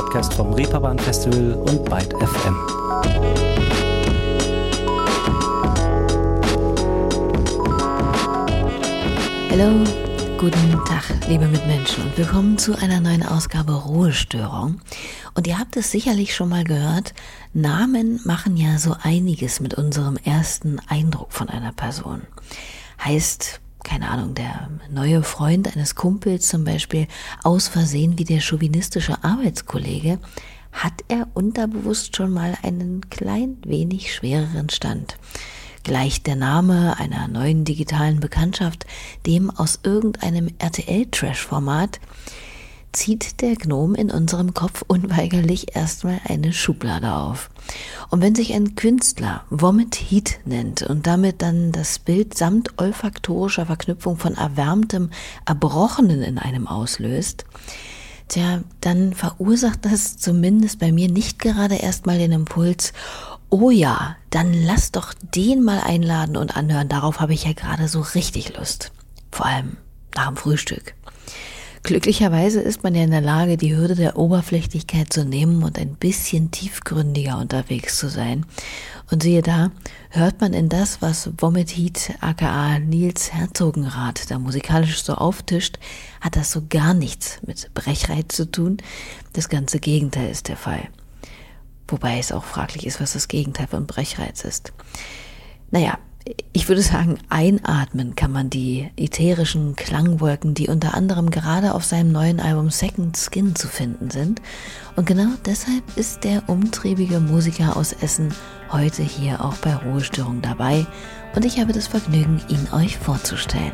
Podcast vom Reeperbahn Festival und Byte FM. Hallo, guten Tag, liebe Mitmenschen und willkommen zu einer neuen Ausgabe Ruhestörung. Und ihr habt es sicherlich schon mal gehört, Namen machen ja so einiges mit unserem ersten Eindruck von einer Person. Heißt, keine Ahnung, der neue Freund eines Kumpels zum Beispiel aus Versehen wie der chauvinistische Arbeitskollege, hat er unterbewusst schon mal einen klein wenig schwereren Stand. Gleicht der Name einer neuen digitalen Bekanntschaft dem aus irgendeinem RTL-Trash-Format, zieht der Gnom in unserem Kopf unweigerlich erstmal eine Schublade auf. Und wenn sich ein Künstler Vomit Heat nennt und damit dann das Bild samt olfaktorischer Verknüpfung von erwärmtem Erbrochenen in einem auslöst, tja, dann verursacht das zumindest bei mir nicht gerade erstmal den Impuls, oh ja, dann lass doch den mal einladen und anhören, darauf habe ich ja gerade so richtig Lust. Vor allem nach dem Frühstück. Glücklicherweise ist man ja in der Lage, die Hürde der Oberflächlichkeit zu nehmen und ein bisschen tiefgründiger unterwegs zu sein. Und siehe da, hört man in das, was Vomit Heat aka Nils Herzogenrath da musikalisch so auftischt, hat das so gar nichts mit Brechreiz zu tun. Das ganze Gegenteil ist der Fall. Wobei es auch fraglich ist, was das Gegenteil von Brechreiz ist. Naja, ich würde sagen, einatmen kann man die ätherischen Klangwolken, die unter anderem gerade auf seinem neuen Album Second Skin zu finden sind. Und genau deshalb ist der umtriebige Musiker aus Essen heute hier auch bei Ruhestörung dabei und ich habe das Vergnügen, ihn euch vorzustellen.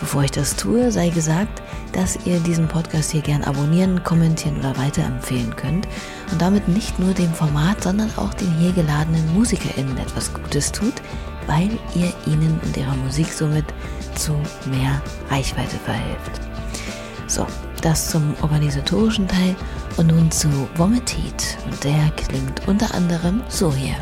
Bevor ich das tue, sei gesagt, dass ihr diesen Podcast hier gern abonnieren, kommentieren oder weiterempfehlen könnt und damit nicht nur dem Format, sondern auch den hier geladenen MusikerInnen etwas Gutes tut, weil ihr ihnen und ihrer Musik somit zu mehr Reichweite verhilft. So, das zum organisatorischen Teil und nun zu Vomitit und der klingt unter anderem so hier.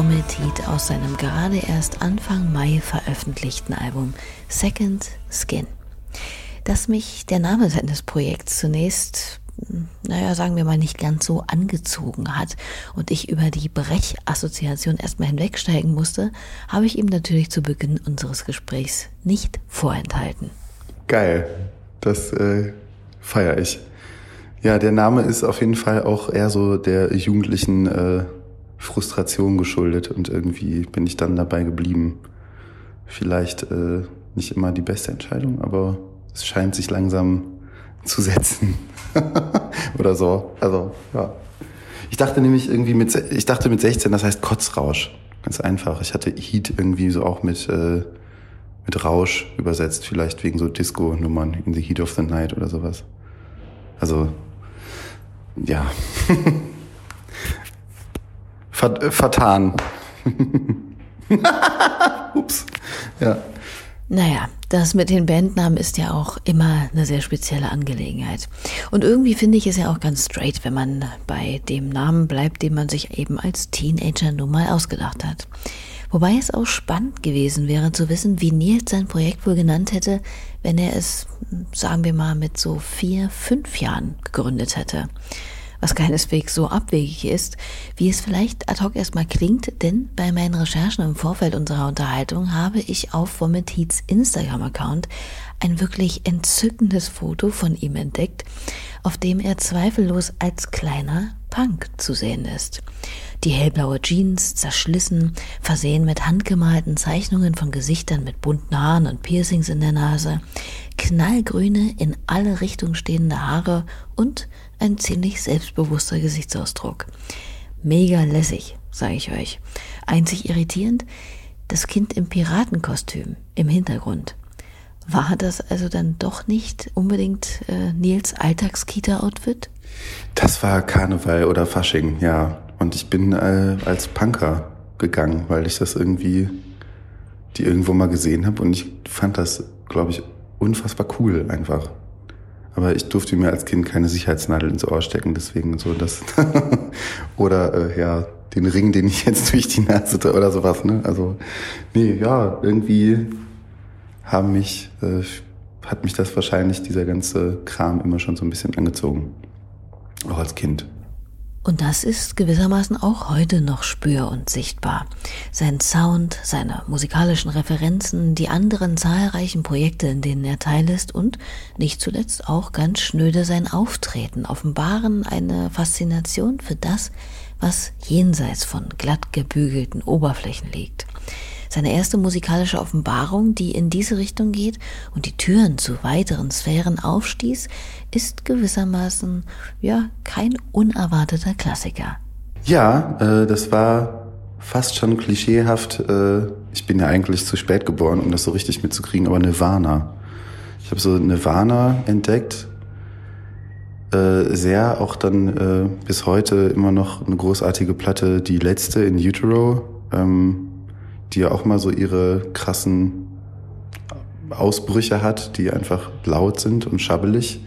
Vomited aus seinem gerade erst Anfang Mai veröffentlichten Album Second Skin. Dass mich der Name seines Projekts zunächst, naja, sagen wir mal, nicht ganz so angezogen hat und ich über die Brech-Assoziation erstmal hinwegsteigen musste, habe ich ihm natürlich zu Beginn unseres Gesprächs nicht vorenthalten. Geil, das äh, feiere ich. Ja, der Name ist auf jeden Fall auch eher so der jugendlichen äh, Frustration geschuldet und irgendwie bin ich dann dabei geblieben. Vielleicht äh, nicht immer die beste Entscheidung, aber es scheint sich langsam zu setzen. Oder so. Also, ja. Ich dachte nämlich irgendwie mit, ich dachte mit 16, das heißt Kotzrausch. Ganz einfach. Ich hatte Heat irgendwie so auch mit, äh, mit Rausch übersetzt, vielleicht wegen so Disco-Nummern in the Heat of the Night oder sowas. Also ja. Ver vertan. Ups. Ja. Naja, das mit den Bandnamen ist ja auch immer eine sehr spezielle Angelegenheit. Und irgendwie finde ich es ja auch ganz straight, wenn man bei dem Namen bleibt, den man sich eben als Teenager nun mal ausgedacht hat. Wobei es auch spannend gewesen wäre zu wissen, wie Nils sein Projekt wohl genannt hätte, wenn er es, sagen wir mal, mit so vier, fünf Jahren gegründet hätte. Was keineswegs so abwegig ist, wie es vielleicht ad hoc erstmal klingt, denn bei meinen Recherchen im Vorfeld unserer Unterhaltung habe ich auf Vomit Heats Instagram-Account ein wirklich entzückendes Foto von ihm entdeckt, auf dem er zweifellos als kleiner Punk zu sehen ist. Die hellblaue Jeans, zerschlissen, versehen mit handgemalten Zeichnungen von Gesichtern mit bunten Haaren und Piercings in der Nase, knallgrüne, in alle Richtungen stehende Haare und ein ziemlich selbstbewusster Gesichtsausdruck. Mega lässig, sage ich euch. Einzig irritierend, das Kind im Piratenkostüm im Hintergrund. War das also dann doch nicht unbedingt äh, Nils Alltagskita-Outfit? Das war Karneval oder Fasching, ja. Und ich bin äh, als Punker gegangen, weil ich das irgendwie, die irgendwo mal gesehen habe und ich fand das, glaube ich, unfassbar cool einfach. Aber ich durfte mir als Kind keine Sicherheitsnadel ins Ohr stecken, deswegen so das oder äh, ja den Ring, den ich jetzt durch die Nase oder sowas. Ne? Also nee, ja irgendwie haben mich äh, hat mich das wahrscheinlich dieser ganze Kram immer schon so ein bisschen angezogen, auch als Kind. Und das ist gewissermaßen auch heute noch spür- und sichtbar. Sein Sound, seine musikalischen Referenzen, die anderen zahlreichen Projekte, in denen er teil ist und nicht zuletzt auch ganz schnöde sein Auftreten offenbaren eine Faszination für das, was jenseits von glatt gebügelten Oberflächen liegt seine erste musikalische Offenbarung, die in diese Richtung geht und die Türen zu weiteren Sphären aufstieß, ist gewissermaßen ja kein unerwarteter Klassiker. Ja, äh, das war fast schon klischeehaft. Äh, ich bin ja eigentlich zu spät geboren, um das so richtig mitzukriegen, aber Nirvana. Ich habe so Nirvana entdeckt. Äh, sehr auch dann äh, bis heute immer noch eine großartige Platte, die letzte in Utero. Ähm, die ja auch mal so ihre krassen Ausbrüche hat, die einfach laut sind und schabbelig.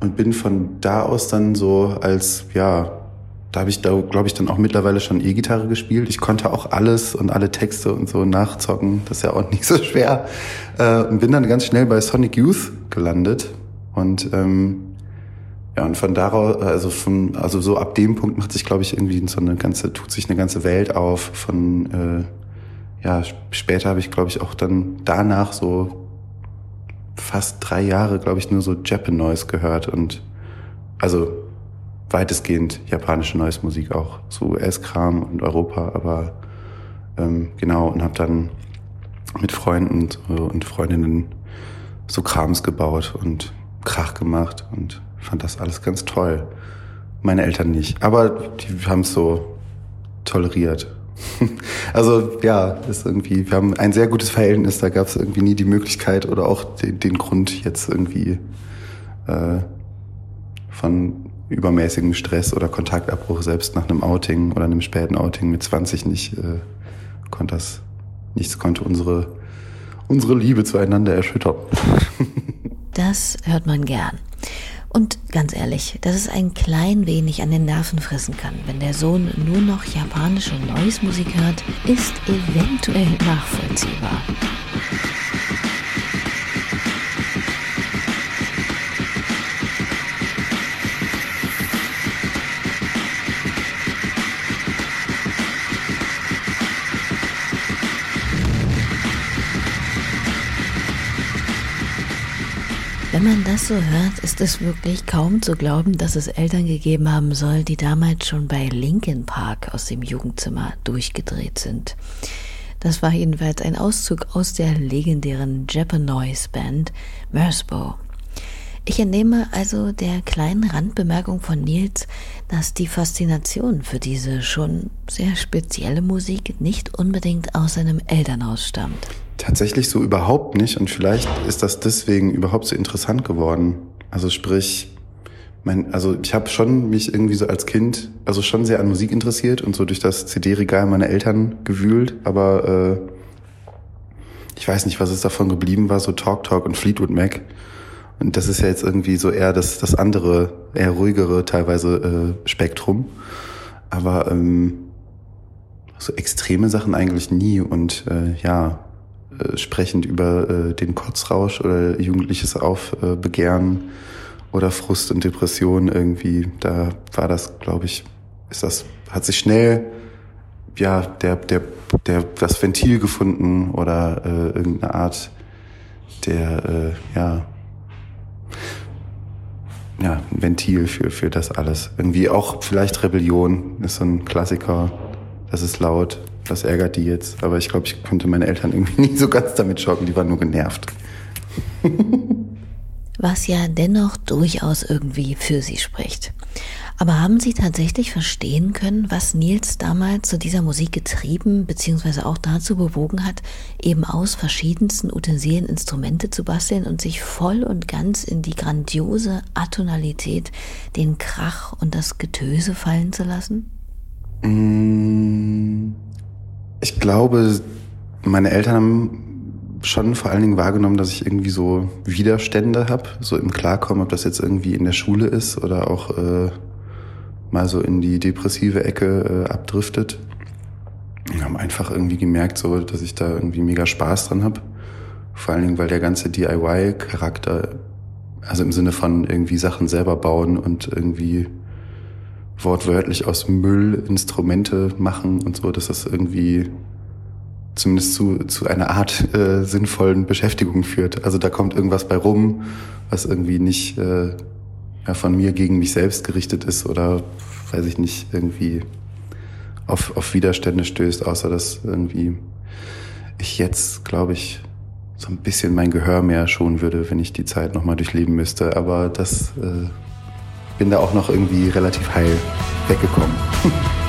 Und bin von da aus dann so als, ja, da habe ich da, glaube ich, dann auch mittlerweile schon E-Gitarre gespielt. Ich konnte auch alles und alle Texte und so nachzocken. Das ist ja auch nicht so schwer. Äh, und bin dann ganz schnell bei Sonic Youth gelandet. Und ähm, ja, und von daraus, also von, also so ab dem Punkt macht sich, glaube ich, irgendwie so eine ganze, tut sich eine ganze Welt auf von äh, ja, später habe ich, glaube ich, auch dann danach so fast drei Jahre, glaube ich, nur so Japan Noise gehört und also weitestgehend japanische Noise Musik auch, so US-Kram und Europa, aber ähm, genau und habe dann mit Freunden und Freundinnen so Krams gebaut und Krach gemacht und fand das alles ganz toll. Meine Eltern nicht, aber die haben es so toleriert Also ja, ist irgendwie, wir haben ein sehr gutes Verhältnis, da gab es irgendwie nie die Möglichkeit oder auch den, den Grund jetzt irgendwie äh, von übermäßigem Stress oder Kontaktabbruch selbst nach einem Outing oder einem späten Outing mit 20 nicht, äh, konnte das, nichts konnte unsere, unsere Liebe zueinander erschüttern. Das hört man gern. Und ganz ehrlich, dass es ein klein wenig an den Nerven fressen kann, wenn der Sohn nur noch japanische Noise-Musik hört, ist eventuell nachvollziehbar. Wenn man das so hört, ist es wirklich kaum zu glauben, dass es Eltern gegeben haben soll, die damals schon bei Linkin Park aus dem Jugendzimmer durchgedreht sind. Das war jedenfalls ein Auszug aus der legendären Japanoise Band Mersbow. Ich entnehme also der kleinen Randbemerkung von Nils, dass die Faszination für diese schon sehr spezielle Musik nicht unbedingt aus seinem Elternhaus stammt. Tatsächlich so überhaupt nicht und vielleicht ist das deswegen überhaupt so interessant geworden. Also sprich, mein, also ich habe schon mich irgendwie so als Kind, also schon sehr an Musik interessiert und so durch das CD-Regal meiner Eltern gewühlt, aber äh, ich weiß nicht, was es davon geblieben war, so Talk Talk und Fleetwood Mac. Und das ist ja jetzt irgendwie so eher das, das andere, eher ruhigere teilweise äh, Spektrum. Aber ähm, so extreme Sachen eigentlich nie. Und äh, ja, äh, sprechend über äh, den Kotzrausch oder jugendliches Aufbegehren oder Frust und Depression irgendwie, da war das, glaube ich, ist das, hat sich schnell ja der der der das Ventil gefunden oder äh, irgendeine Art der äh, ja ja ein Ventil für für das alles. Irgendwie auch vielleicht Rebellion ist so ein Klassiker. Das ist laut das ärgert die jetzt. Aber ich glaube, ich konnte meine Eltern irgendwie nie so ganz damit schocken. Die waren nur genervt. was ja dennoch durchaus irgendwie für sie spricht. Aber haben Sie tatsächlich verstehen können, was Nils damals zu dieser Musik getrieben bzw. auch dazu bewogen hat, eben aus verschiedensten Utensilien Instrumente zu basteln und sich voll und ganz in die grandiose Atonalität, den Krach und das Getöse fallen zu lassen? Ich glaube, meine Eltern haben schon vor allen Dingen wahrgenommen, dass ich irgendwie so Widerstände habe, so im Klarkommen, ob das jetzt irgendwie in der Schule ist oder auch äh, mal so in die depressive Ecke äh, abdriftet. Und haben einfach irgendwie gemerkt, so, dass ich da irgendwie mega Spaß dran habe. Vor allen Dingen, weil der ganze DIY-Charakter, also im Sinne von irgendwie Sachen selber bauen und irgendwie wortwörtlich aus Müll Instrumente machen und so, dass das irgendwie zumindest zu, zu einer Art äh, sinnvollen Beschäftigung führt. Also da kommt irgendwas bei rum, was irgendwie nicht äh, ja, von mir gegen mich selbst gerichtet ist oder, weiß ich nicht, irgendwie auf, auf Widerstände stößt, außer dass irgendwie ich jetzt, glaube ich, so ein bisschen mein Gehör mehr schonen würde, wenn ich die Zeit nochmal durchleben müsste. Aber das äh, bin da auch noch irgendwie relativ heil weggekommen.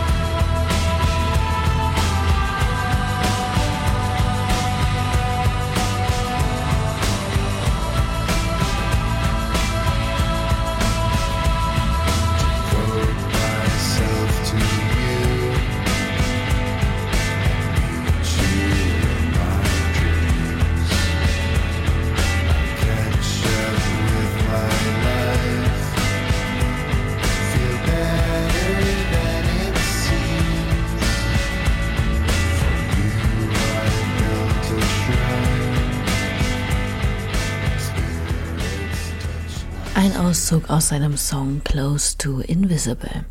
Auszug aus seinem Song Close to Invisible.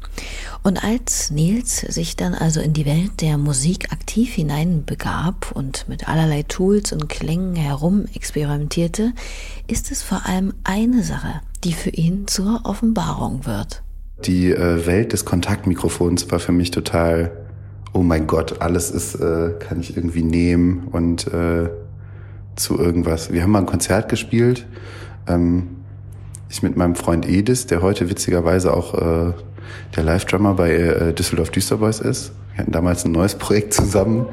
Und als Nils sich dann also in die Welt der Musik aktiv hineinbegab und mit allerlei Tools und Klängen herum experimentierte, ist es vor allem eine Sache, die für ihn zur Offenbarung wird. Die äh, Welt des Kontaktmikrofons war für mich total, oh mein Gott, alles ist, äh, kann ich irgendwie nehmen und äh, zu irgendwas. Wir haben mal ein Konzert gespielt. Ähm, ich mit meinem Freund Edis, der heute witzigerweise auch äh, der Live-Drummer bei äh, Düsseldorf Düsterboys ist. Wir hatten damals ein neues Projekt zusammen.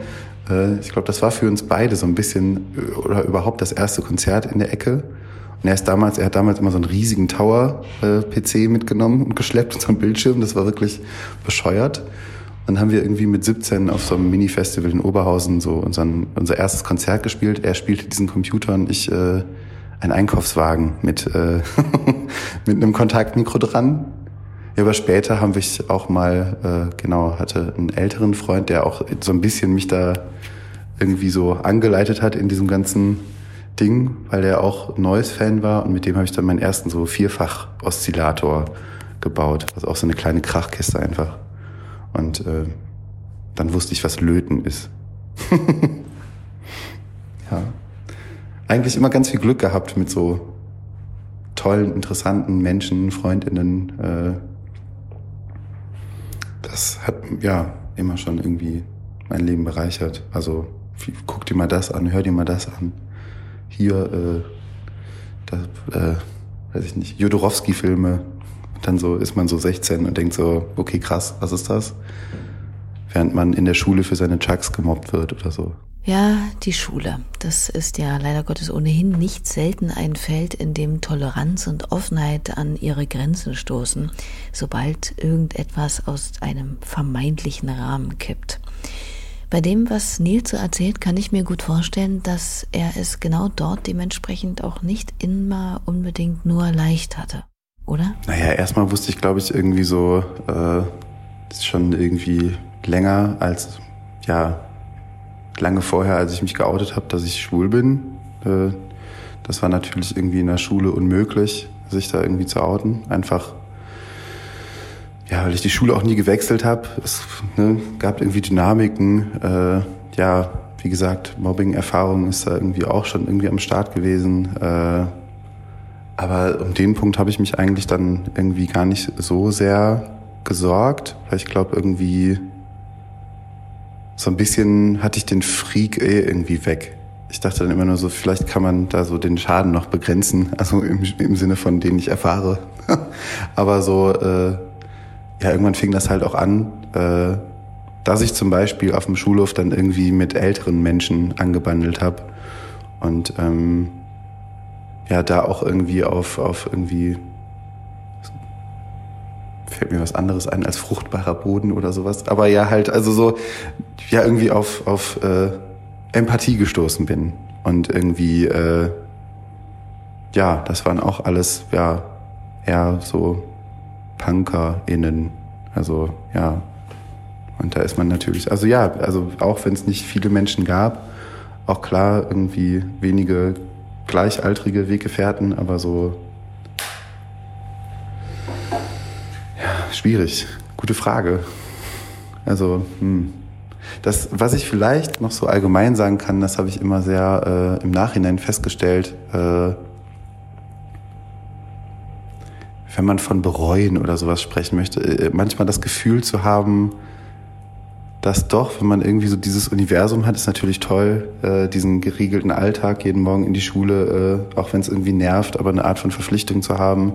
Äh, ich glaube, das war für uns beide so ein bisschen äh, oder überhaupt das erste Konzert in der Ecke. Und er ist damals, er hat damals immer so einen riesigen Tower-PC äh, mitgenommen und geschleppt, so einen Bildschirm. Das war wirklich bescheuert. Dann haben wir irgendwie mit 17 auf so einem Mini-Festival in Oberhausen so unseren, unser erstes Konzert gespielt. Er spielte diesen Computer und ich äh, ein Einkaufswagen mit, äh, mit einem Kontaktmikro dran. Ja, aber später haben wir auch mal, äh, genau, hatte einen älteren Freund, der auch so ein bisschen mich da irgendwie so angeleitet hat in diesem ganzen Ding, weil er auch Noise-Fan war und mit dem habe ich dann meinen ersten so Vierfach-Oszillator gebaut. Also auch so eine kleine Krachkiste einfach. Und äh, dann wusste ich, was Löten ist. eigentlich immer ganz viel Glück gehabt mit so tollen, interessanten Menschen, Freundinnen. Äh, das hat ja immer schon irgendwie mein Leben bereichert. Also guck dir mal das an, hör dir mal das an. Hier, äh, das, äh, weiß ich nicht, Jodorowski-Filme. Dann so ist man so 16 und denkt so, okay, krass, was ist das? Während man in der Schule für seine Chucks gemobbt wird oder so. Ja, die Schule. Das ist ja leider Gottes ohnehin nicht selten ein Feld, in dem Toleranz und Offenheit an ihre Grenzen stoßen, sobald irgendetwas aus einem vermeintlichen Rahmen kippt. Bei dem, was Nils so erzählt, kann ich mir gut vorstellen, dass er es genau dort dementsprechend auch nicht immer unbedingt nur leicht hatte, oder? Naja, erstmal wusste ich, glaube ich, irgendwie so, äh, schon irgendwie länger als, ja, lange vorher, als ich mich geoutet habe, dass ich schwul bin. Äh, das war natürlich irgendwie in der Schule unmöglich, sich da irgendwie zu outen. Einfach, ja, weil ich die Schule auch nie gewechselt habe. Es ne, gab irgendwie Dynamiken. Äh, ja, wie gesagt, Mobbing-Erfahrung ist da irgendwie auch schon irgendwie am Start gewesen. Äh, aber um den Punkt habe ich mich eigentlich dann irgendwie gar nicht so sehr gesorgt, weil ich glaube irgendwie so ein bisschen hatte ich den Freak eh irgendwie weg. ich dachte dann immer nur so, vielleicht kann man da so den Schaden noch begrenzen, also im, im Sinne von den ich erfahre. Aber so, äh, ja, irgendwann fing das halt auch an, äh, dass ich zum Beispiel auf dem Schulhof dann irgendwie mit älteren Menschen angebandelt habe und ähm, ja, da auch irgendwie auf, auf irgendwie fällt mir was anderes ein als fruchtbarer Boden oder sowas. Aber ja, halt, also so, ja, irgendwie auf, auf äh, Empathie gestoßen bin. Und irgendwie, äh, ja, das waren auch alles, ja, eher so PunkerInnen. Also, ja. Und da ist man natürlich, also ja, also auch wenn es nicht viele Menschen gab, auch klar irgendwie wenige gleichaltrige Weggefährten, aber so schwierig. Gute Frage. Also, hm. Das, was ich vielleicht noch so allgemein sagen kann, das habe ich immer sehr äh, im Nachhinein festgestellt, äh, wenn man von bereuen oder sowas sprechen möchte, äh, manchmal das Gefühl zu haben, dass doch, wenn man irgendwie so dieses Universum hat, ist natürlich toll, äh, diesen geregelten Alltag jeden Morgen in die Schule, äh, auch wenn es irgendwie nervt, aber eine Art von Verpflichtung zu haben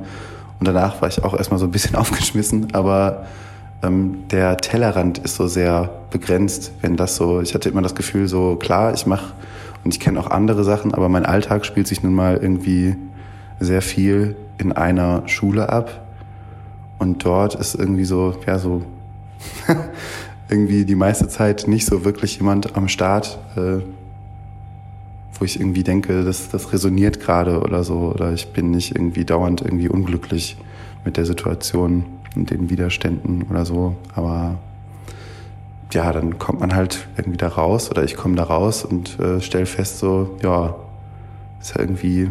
und danach war ich auch erstmal so ein bisschen aufgeschmissen, aber ähm, der Tellerrand ist so sehr begrenzt, wenn das so, ich hatte immer das Gefühl, so klar, ich mache und ich kenne auch andere Sachen, aber mein Alltag spielt sich nun mal irgendwie sehr viel in einer Schule ab. Und dort ist irgendwie so, ja, so irgendwie die meiste Zeit nicht so wirklich jemand am Start, äh, wo ich irgendwie denke, das, das resoniert gerade oder so, oder ich bin nicht irgendwie dauernd irgendwie unglücklich mit der Situation und den Widerständen oder so. Aber ja, dann kommt man halt irgendwie da raus oder ich komme da raus und äh, stelle fest, so, ja, ist ja irgendwie,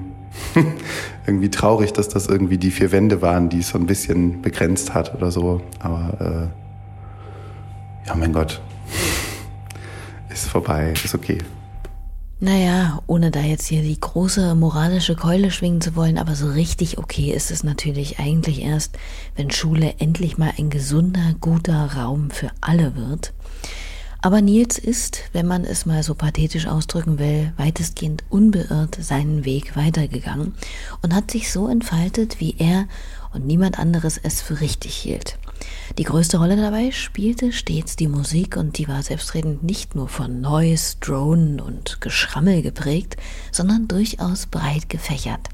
irgendwie traurig, dass das irgendwie die vier Wände waren, die es so ein bisschen begrenzt hat oder so. Aber äh, ja, mein Gott, ist vorbei, ist okay. Naja, ohne da jetzt hier die große moralische Keule schwingen zu wollen, aber so richtig okay ist es natürlich eigentlich erst, wenn Schule endlich mal ein gesunder, guter Raum für alle wird. Aber Nils ist, wenn man es mal so pathetisch ausdrücken will, weitestgehend unbeirrt seinen Weg weitergegangen und hat sich so entfaltet, wie er und niemand anderes es für richtig hielt. Die größte Rolle dabei spielte stets die Musik und die war selbstredend nicht nur von Noise, Drone und Geschrammel geprägt, sondern durchaus breit gefächert.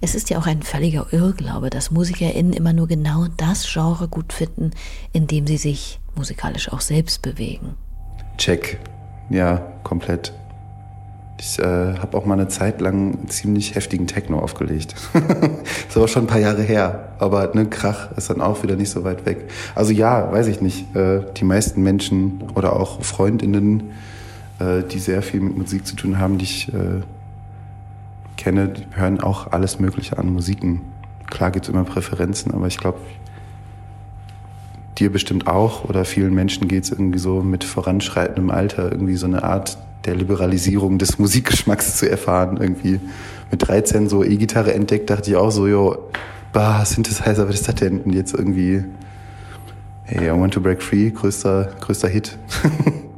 Es ist ja auch ein völliger Irrglaube, dass MusikerInnen immer nur genau das Genre gut finden, in dem sie sich musikalisch auch selbst bewegen. Check. Ja, komplett. Ich äh, habe auch mal eine Zeit lang ziemlich heftigen Techno aufgelegt. ist aber schon ein paar Jahre her. Aber ne, Krach ist dann auch wieder nicht so weit weg. Also ja, weiß ich nicht. Äh, die meisten Menschen oder auch Freundinnen, äh, die sehr viel mit Musik zu tun haben, die ich äh, kenne, die hören auch alles Mögliche an Musiken. Klar gibt's immer Präferenzen, aber ich glaube, dir bestimmt auch oder vielen Menschen geht's irgendwie so mit voranschreitendem Alter irgendwie so eine Art der Liberalisierung des Musikgeschmacks zu erfahren. Irgendwie mit 13 so E-Gitarre entdeckt, dachte ich auch so, jo, bah, Synthesizer, was ist das denn? Und jetzt irgendwie, hey, I want to break free, größter, größter Hit.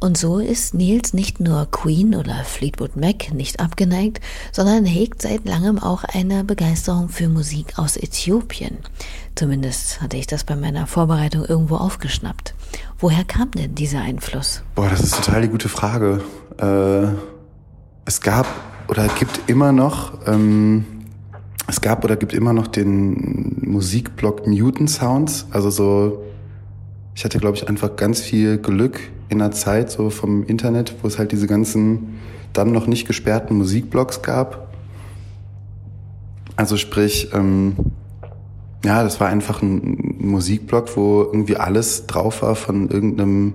Und so ist Nils nicht nur Queen oder Fleetwood Mac nicht abgeneigt, sondern hegt seit langem auch eine Begeisterung für Musik aus Äthiopien. Zumindest hatte ich das bei meiner Vorbereitung irgendwo aufgeschnappt. Woher kam denn dieser Einfluss? Boah, das ist total die gute Frage. Äh, es gab oder gibt immer noch, ähm, es gab oder gibt immer noch den Musikblog Newton Sounds, also so ich hatte, glaube ich, einfach ganz viel Glück in der Zeit so vom Internet, wo es halt diese ganzen dann noch nicht gesperrten Musikblogs gab. Also sprich, ähm, ja, das war einfach ein Musikblog, wo irgendwie alles drauf war von irgendeinem,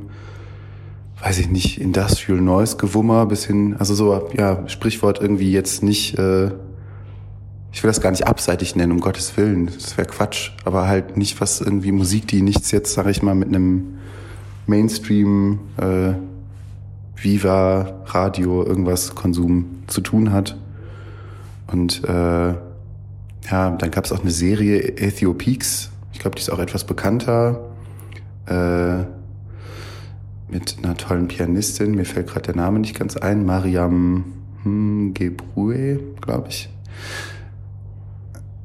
weiß ich nicht, Industrial Noise Gewummer bis hin, also so, ja, Sprichwort irgendwie jetzt nicht äh, ich will das gar nicht abseitig nennen, um Gottes Willen, das wäre Quatsch, aber halt nicht was irgendwie Musik, die nichts jetzt, sag ich mal, mit einem Mainstream, äh, Viva, Radio, irgendwas Konsum zu tun hat. Und äh, ja, dann gab es auch eine Serie Ethiopeaks, ich glaube, die ist auch etwas bekannter. Äh, mit einer tollen Pianistin, mir fällt gerade der Name nicht ganz ein, Mariam hm, Gebrue, glaube ich.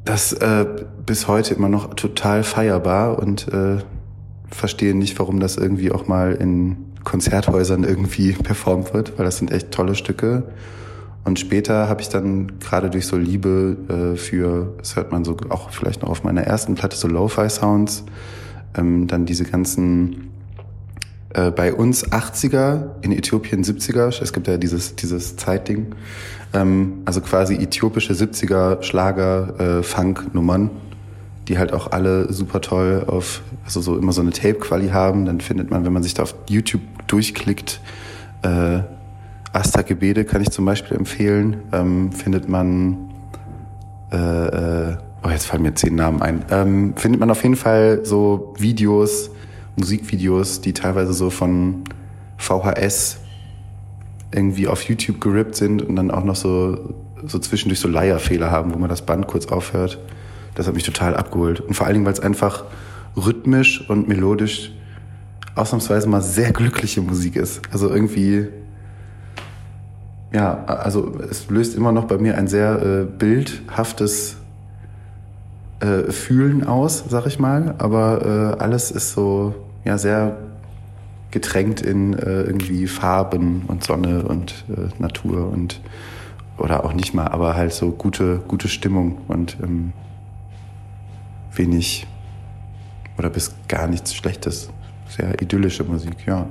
Das äh, bis heute immer noch total feierbar und äh, verstehe nicht, warum das irgendwie auch mal in Konzerthäusern irgendwie performt wird, weil das sind echt tolle Stücke. Und später habe ich dann gerade durch so Liebe äh, für, das hört man so auch vielleicht noch auf meiner ersten Platte, so Lo-Fi-Sounds, ähm, dann diese ganzen äh, bei uns 80er, in Äthiopien 70er, es gibt ja dieses, dieses Zeitding, ähm, also quasi äthiopische 70er Schlager, äh, Funk-Nummern, die halt auch alle super toll auf, also so immer so eine Tape-Quali haben, dann findet man, wenn man sich da auf YouTube durchklickt, äh, Asta Gebede kann ich zum Beispiel empfehlen, ähm, findet man, äh, äh, oh jetzt fallen mir zehn Namen ein, ähm, findet man auf jeden Fall so Videos, Musikvideos, die teilweise so von VHS irgendwie auf YouTube gerippt sind und dann auch noch so, so zwischendurch so Leierfehler haben, wo man das Band kurz aufhört. Das hat mich total abgeholt. Und vor allen Dingen, weil es einfach rhythmisch und melodisch ausnahmsweise mal sehr glückliche Musik ist. Also irgendwie, ja, also es löst immer noch bei mir ein sehr äh, bildhaftes äh, Fühlen aus, sag ich mal. Aber äh, alles ist so ja sehr getränkt in äh, irgendwie Farben und Sonne und äh, Natur und oder auch nicht mal, aber halt so gute, gute Stimmung und ähm, wenig oder bis gar nichts Schlechtes. Sehr idyllische Musik, ja.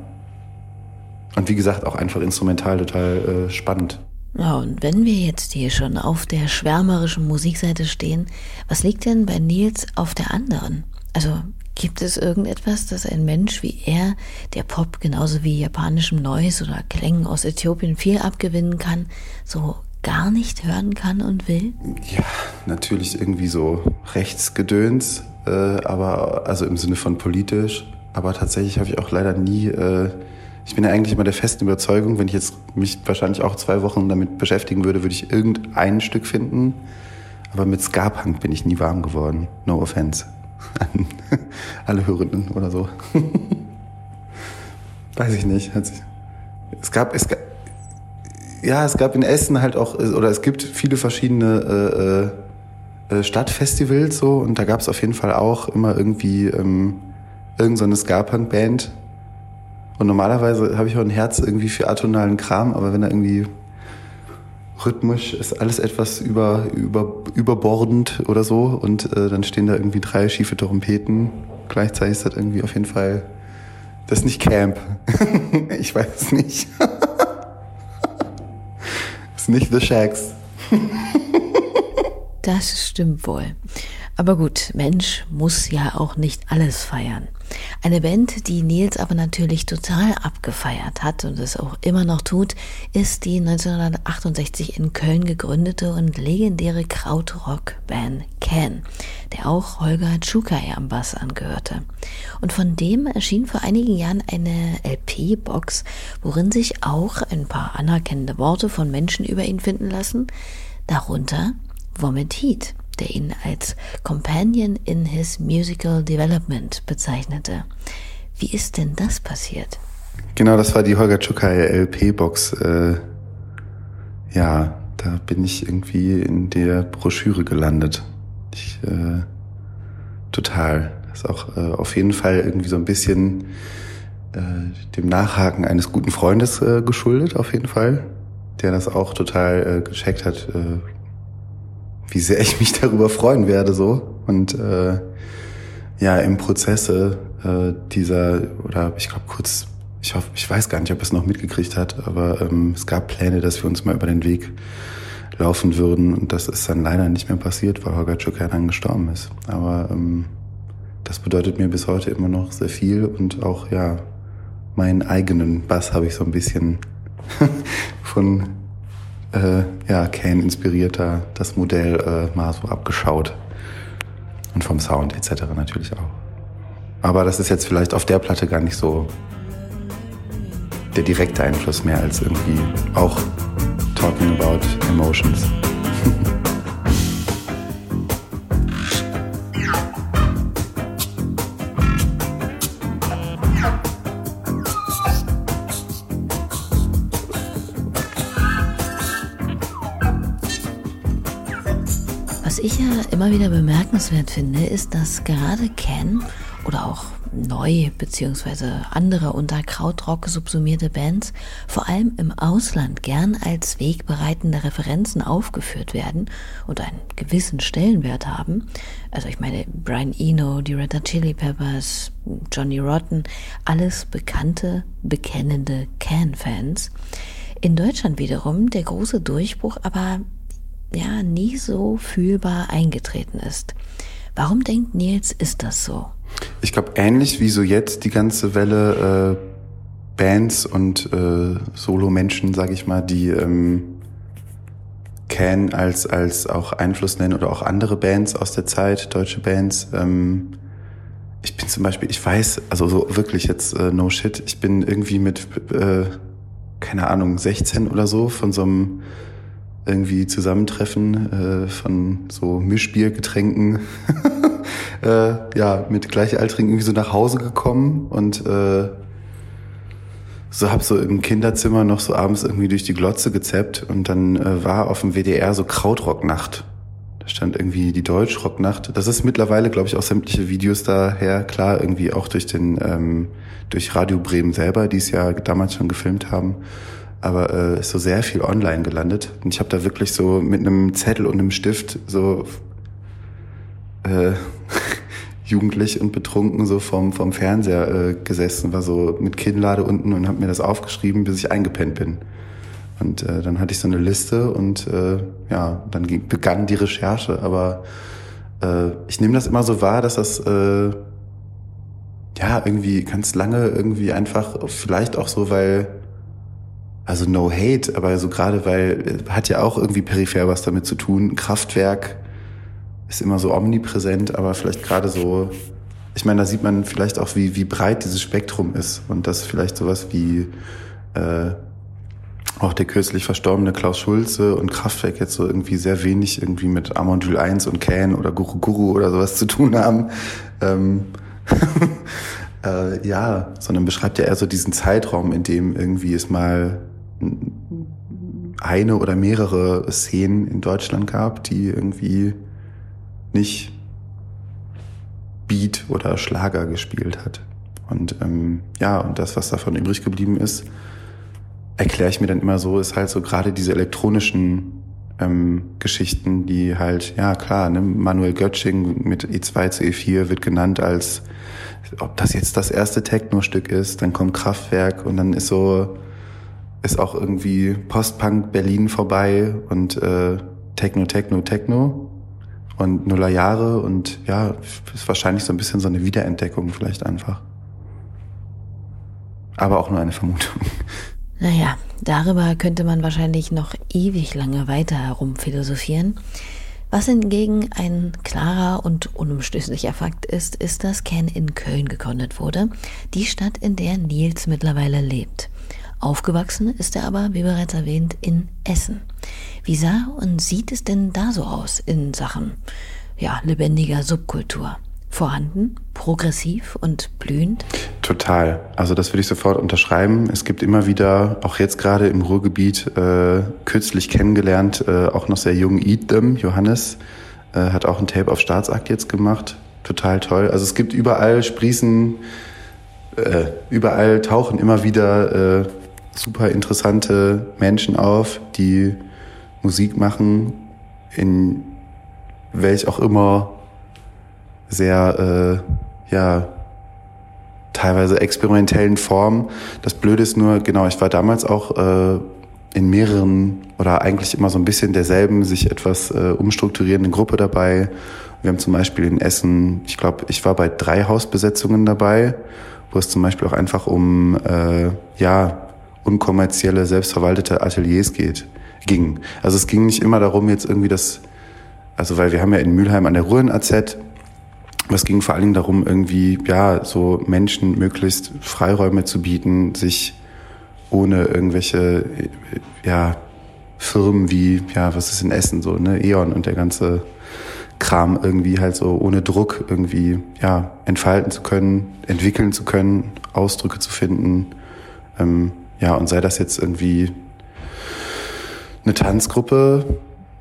Und wie gesagt, auch einfach instrumental total äh, spannend. Ja, und wenn wir jetzt hier schon auf der schwärmerischen Musikseite stehen, was liegt denn bei Nils auf der anderen? Also Gibt es irgendetwas, das ein Mensch wie er, der Pop genauso wie japanischem Noise oder Klängen aus Äthiopien viel abgewinnen kann, so gar nicht hören kann und will? Ja, natürlich irgendwie so Rechtsgedöns, äh, aber also im Sinne von politisch. Aber tatsächlich habe ich auch leider nie. Äh, ich bin ja eigentlich immer der festen Überzeugung, wenn ich jetzt mich wahrscheinlich auch zwei Wochen damit beschäftigen würde, würde ich irgendein Stück finden. Aber mit Ska-Punk bin ich nie warm geworden. No offense an alle Hörenden oder so. Weiß ich nicht. Es gab, es gab, ja, es gab in Essen halt auch, oder es gibt viele verschiedene äh, äh, Stadtfestivals so und da gab es auf jeden Fall auch immer irgendwie ähm, irgendeine so Ska-Punk-Band. Und normalerweise habe ich auch ein Herz irgendwie für atonalen Kram, aber wenn da irgendwie rhythmisch ist alles etwas über, über, überbordend oder so und äh, dann stehen da irgendwie drei schiefe Trompeten. Gleichzeitig ist das irgendwie auf jeden Fall, das ist nicht Camp. ich weiß es nicht. das ist nicht The Shacks. das stimmt wohl. Aber gut, Mensch muss ja auch nicht alles feiern. Eine Band, die Nils aber natürlich total abgefeiert hat und es auch immer noch tut, ist die 1968 in Köln gegründete und legendäre Krautrock-Band Can, der auch Holger Tschukai am Bass angehörte. Und von dem erschien vor einigen Jahren eine LP-Box, worin sich auch ein paar anerkennende Worte von Menschen über ihn finden lassen, darunter Vomit Heat der ihn als Companion in his musical development bezeichnete. Wie ist denn das passiert? Genau, das war die Holger Tschukai LP-Box. Äh, ja, da bin ich irgendwie in der Broschüre gelandet. Ich, äh, total. Das ist auch äh, auf jeden Fall irgendwie so ein bisschen äh, dem Nachhaken eines guten Freundes äh, geschuldet, auf jeden Fall. Der das auch total äh, gecheckt hat, äh, wie sehr ich mich darüber freuen werde so. Und äh, ja im Prozesse äh, dieser oder ich glaube kurz ich hoffe ich weiß gar nicht ob es noch mitgekriegt hat aber ähm, es gab Pläne dass wir uns mal über den Weg laufen würden. Und das ist dann leider nicht mehr passiert weil Holger Tschukai dann gestorben ist. Aber ähm, das bedeutet mir bis heute immer noch sehr viel. Und auch ja meinen eigenen Bass habe ich so ein bisschen von äh, ja, Kane inspirierter das Modell äh, mal so abgeschaut. Und vom Sound etc. natürlich auch. Aber das ist jetzt vielleicht auf der Platte gar nicht so der direkte Einfluss mehr als irgendwie auch Talking About Emotions. ja immer wieder bemerkenswert finde, ist, dass gerade Ken oder auch neu bzw. andere unter Krautrock subsumierte Bands vor allem im Ausland gern als wegbereitende Referenzen aufgeführt werden und einen gewissen Stellenwert haben. Also ich meine Brian Eno, die Red Hot Chili Peppers, Johnny Rotten, alles bekannte, bekennende Can-Fans. In Deutschland wiederum der große Durchbruch aber ja nie so fühlbar eingetreten ist. Warum denkt Nils, ist das so? Ich glaube, ähnlich wie so jetzt die ganze Welle äh, Bands und äh, Solo-Menschen, sage ich mal, die ähm, Can als, als auch Einfluss nennen oder auch andere Bands aus der Zeit, deutsche Bands. Ähm, ich bin zum Beispiel, ich weiß, also so wirklich jetzt äh, no shit, ich bin irgendwie mit, äh, keine Ahnung, 16 oder so von so einem irgendwie Zusammentreffen äh, von so Mischbiergetränken äh, ja mit Gleichaltrigen irgendwie so nach Hause gekommen und äh, so hab so im Kinderzimmer noch so abends irgendwie durch die Glotze gezappt und dann äh, war auf dem WDR so Krautrocknacht. Da stand irgendwie die Deutschrocknacht. Das ist mittlerweile, glaube ich, auch sämtliche Videos daher, klar, irgendwie auch durch den, ähm, durch Radio Bremen selber, die es ja damals schon gefilmt haben aber äh, ist so sehr viel online gelandet. Und ich habe da wirklich so mit einem Zettel und einem Stift so äh, jugendlich und betrunken so vom, vom Fernseher äh, gesessen, war so mit Kinnlade unten und habe mir das aufgeschrieben, bis ich eingepennt bin. Und äh, dann hatte ich so eine Liste und äh, ja, dann ging, begann die Recherche. Aber äh, ich nehme das immer so wahr, dass das äh, ja irgendwie ganz lange irgendwie einfach, vielleicht auch so, weil also no hate, aber so gerade weil hat ja auch irgendwie peripher was damit zu tun. Kraftwerk ist immer so omnipräsent, aber vielleicht gerade so, ich meine, da sieht man vielleicht auch, wie, wie breit dieses Spektrum ist und dass vielleicht sowas wie äh, auch der kürzlich verstorbene Klaus Schulze und Kraftwerk jetzt so irgendwie sehr wenig irgendwie mit Amondyl 1 und Can oder Guru Guru oder sowas zu tun haben. Ähm, äh, ja, sondern beschreibt ja eher so diesen Zeitraum, in dem irgendwie es mal eine oder mehrere Szenen in Deutschland gab, die irgendwie nicht Beat oder Schlager gespielt hat. Und ähm, ja, und das, was davon übrig geblieben ist, erkläre ich mir dann immer so, ist halt so gerade diese elektronischen ähm, Geschichten, die halt, ja klar, ne, Manuel Götsching mit E2 zu E4 wird genannt als, ob das jetzt das erste Techno-Stück ist, dann kommt Kraftwerk und dann ist so, ist auch irgendwie Postpunk Berlin vorbei und äh, Techno, Techno, Techno und Nuller Jahre und ja, ist wahrscheinlich so ein bisschen so eine Wiederentdeckung vielleicht einfach. Aber auch nur eine Vermutung. Naja, darüber könnte man wahrscheinlich noch ewig lange weiter herumphilosophieren. Was hingegen ein klarer und unumstößlicher Fakt ist, ist, dass Ken in Köln gegründet wurde, die Stadt, in der Nils mittlerweile lebt. Aufgewachsen ist er aber, wie bereits erwähnt, in Essen. Wie sah und sieht es denn da so aus in Sachen ja, lebendiger Subkultur? Vorhanden, progressiv und blühend? Total. Also das würde ich sofort unterschreiben. Es gibt immer wieder, auch jetzt gerade im Ruhrgebiet, äh, kürzlich kennengelernt, äh, auch noch sehr jung Eat Them, Johannes, äh, hat auch ein Tape auf Staatsakt jetzt gemacht. Total toll. Also es gibt überall sprießen, äh, überall tauchen immer wieder äh, super interessante Menschen auf, die Musik machen, in welch auch immer sehr, äh, ja, teilweise experimentellen Formen. Das Blöde ist nur, genau, ich war damals auch äh, in mehreren oder eigentlich immer so ein bisschen derselben, sich etwas äh, umstrukturierenden Gruppe dabei. Wir haben zum Beispiel in Essen, ich glaube, ich war bei drei Hausbesetzungen dabei, wo es zum Beispiel auch einfach um, äh, ja, unkommerzielle, selbstverwaltete Ateliers geht, ging. Also es ging nicht immer darum, jetzt irgendwie das, also weil wir haben ja in Mülheim an der Ruhr ein AZ, es ging vor allen Dingen darum, irgendwie, ja, so Menschen möglichst Freiräume zu bieten, sich ohne irgendwelche, ja, Firmen wie, ja, was ist in Essen so, ne, E.ON und der ganze Kram irgendwie halt so ohne Druck irgendwie, ja, entfalten zu können, entwickeln zu können, Ausdrücke zu finden, ähm, ja, und sei das jetzt irgendwie eine Tanzgruppe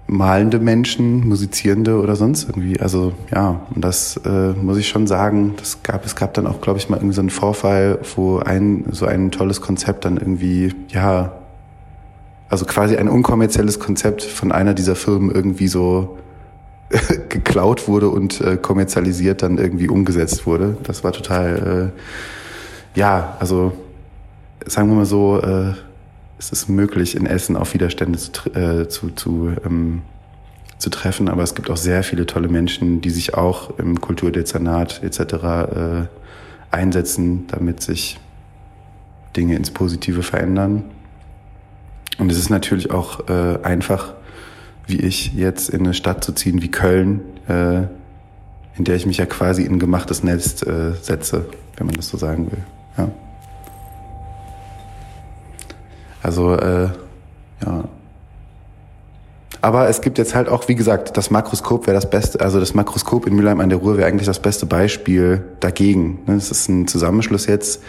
malende Menschen, musizierende oder sonst irgendwie. Also ja, und das äh, muss ich schon sagen. Das gab, es gab dann auch, glaube ich, mal irgendwie so einen Vorfall, wo ein so ein tolles Konzept dann irgendwie, ja, also quasi ein unkommerzielles Konzept von einer dieser Firmen irgendwie so geklaut wurde und äh, kommerzialisiert dann irgendwie umgesetzt wurde. Das war total, äh, ja, also sagen wir mal so, äh, es ist möglich, in Essen auf Widerstände zu, äh, zu, zu, ähm, zu treffen, aber es gibt auch sehr viele tolle Menschen, die sich auch im Kulturdezernat etc. Äh, einsetzen, damit sich Dinge ins Positive verändern. Und es ist natürlich auch äh, einfach, wie ich jetzt in eine Stadt zu ziehen wie Köln, äh, in der ich mich ja quasi in ein gemachtes Nest äh, setze, wenn man das so sagen will. Ja. Also äh, ja. Aber es gibt jetzt halt auch, wie gesagt, das Makroskop wäre das beste, also das Makroskop in Mülheim an der Ruhr wäre eigentlich das beste Beispiel dagegen. Es ist ein Zusammenschluss jetzt.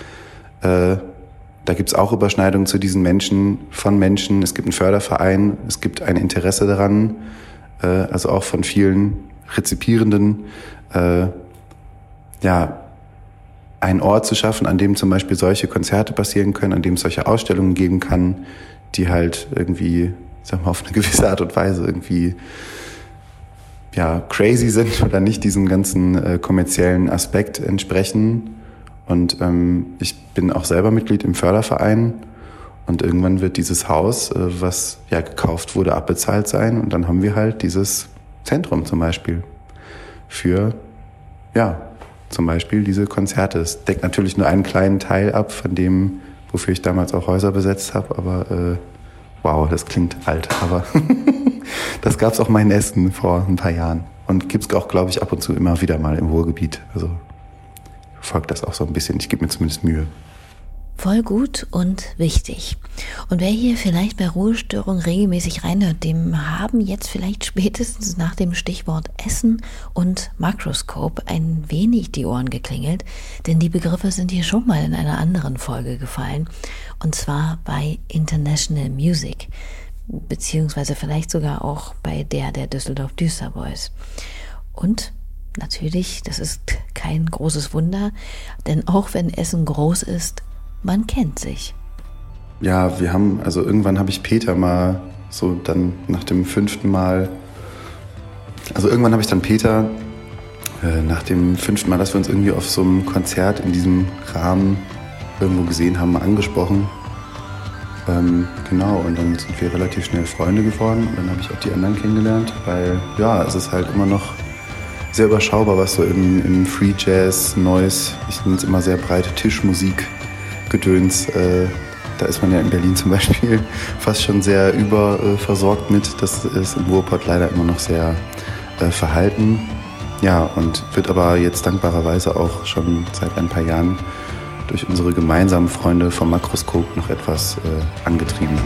Äh, da gibt's auch Überschneidungen zu diesen Menschen, von Menschen. Es gibt einen Förderverein, es gibt ein Interesse daran, äh, also auch von vielen Rezipierenden. Äh, ja, einen Ort zu schaffen, an dem zum Beispiel solche Konzerte passieren können, an dem es solche Ausstellungen geben kann, die halt irgendwie, sag mal, auf eine gewisse Art und Weise irgendwie ja, crazy sind oder nicht diesem ganzen äh, kommerziellen Aspekt entsprechen. Und ähm, ich bin auch selber Mitglied im Förderverein und irgendwann wird dieses Haus, äh, was ja gekauft wurde, abbezahlt sein und dann haben wir halt dieses Zentrum zum Beispiel für ja zum Beispiel diese Konzerte. Es deckt natürlich nur einen kleinen Teil ab von dem, wofür ich damals auch Häuser besetzt habe, aber äh, wow, das klingt alt, aber das gab es auch mal Essen vor ein paar Jahren und gibt es auch, glaube ich, ab und zu immer wieder mal im Ruhrgebiet. Also folgt das auch so ein bisschen. Ich gebe mir zumindest Mühe. Voll gut und wichtig. Und wer hier vielleicht bei Ruhestörung regelmäßig reinhört, dem haben jetzt vielleicht spätestens nach dem Stichwort Essen und Makroskop ein wenig die Ohren geklingelt, denn die Begriffe sind hier schon mal in einer anderen Folge gefallen, und zwar bei International Music, beziehungsweise vielleicht sogar auch bei der der Düsseldorf Düster Boys. Und natürlich, das ist kein großes Wunder, denn auch wenn Essen groß ist, man kennt sich. Ja, wir haben, also irgendwann habe ich Peter mal so dann nach dem fünften Mal, also irgendwann habe ich dann Peter äh, nach dem fünften Mal, dass wir uns irgendwie auf so einem Konzert in diesem Rahmen irgendwo gesehen haben, mal angesprochen. Ähm, genau, und dann sind wir relativ schnell Freunde geworden und dann habe ich auch die anderen kennengelernt, weil ja, es ist halt immer noch sehr überschaubar, was so im, im Free Jazz, Noise, ich nenne es immer sehr breite Tischmusik Gedöns. Äh, da ist man ja in Berlin zum Beispiel fast schon sehr überversorgt mit. Das ist im Ruhrpott leider immer noch sehr äh, verhalten. Ja, und wird aber jetzt dankbarerweise auch schon seit ein paar Jahren durch unsere gemeinsamen Freunde vom Makroskop noch etwas äh, angetrieben.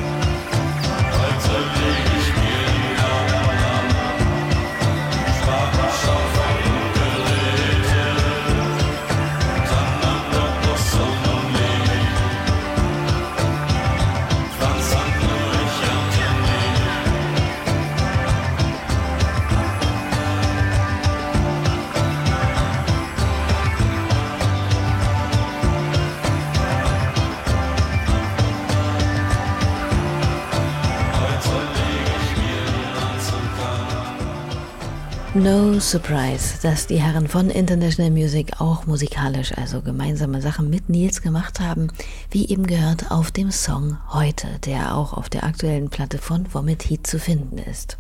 Surprise, dass die Herren von International Music auch musikalisch, also gemeinsame Sachen mit Nils gemacht haben, wie eben gehört auf dem Song Heute, der auch auf der aktuellen Platte von Vomit Heat zu finden ist.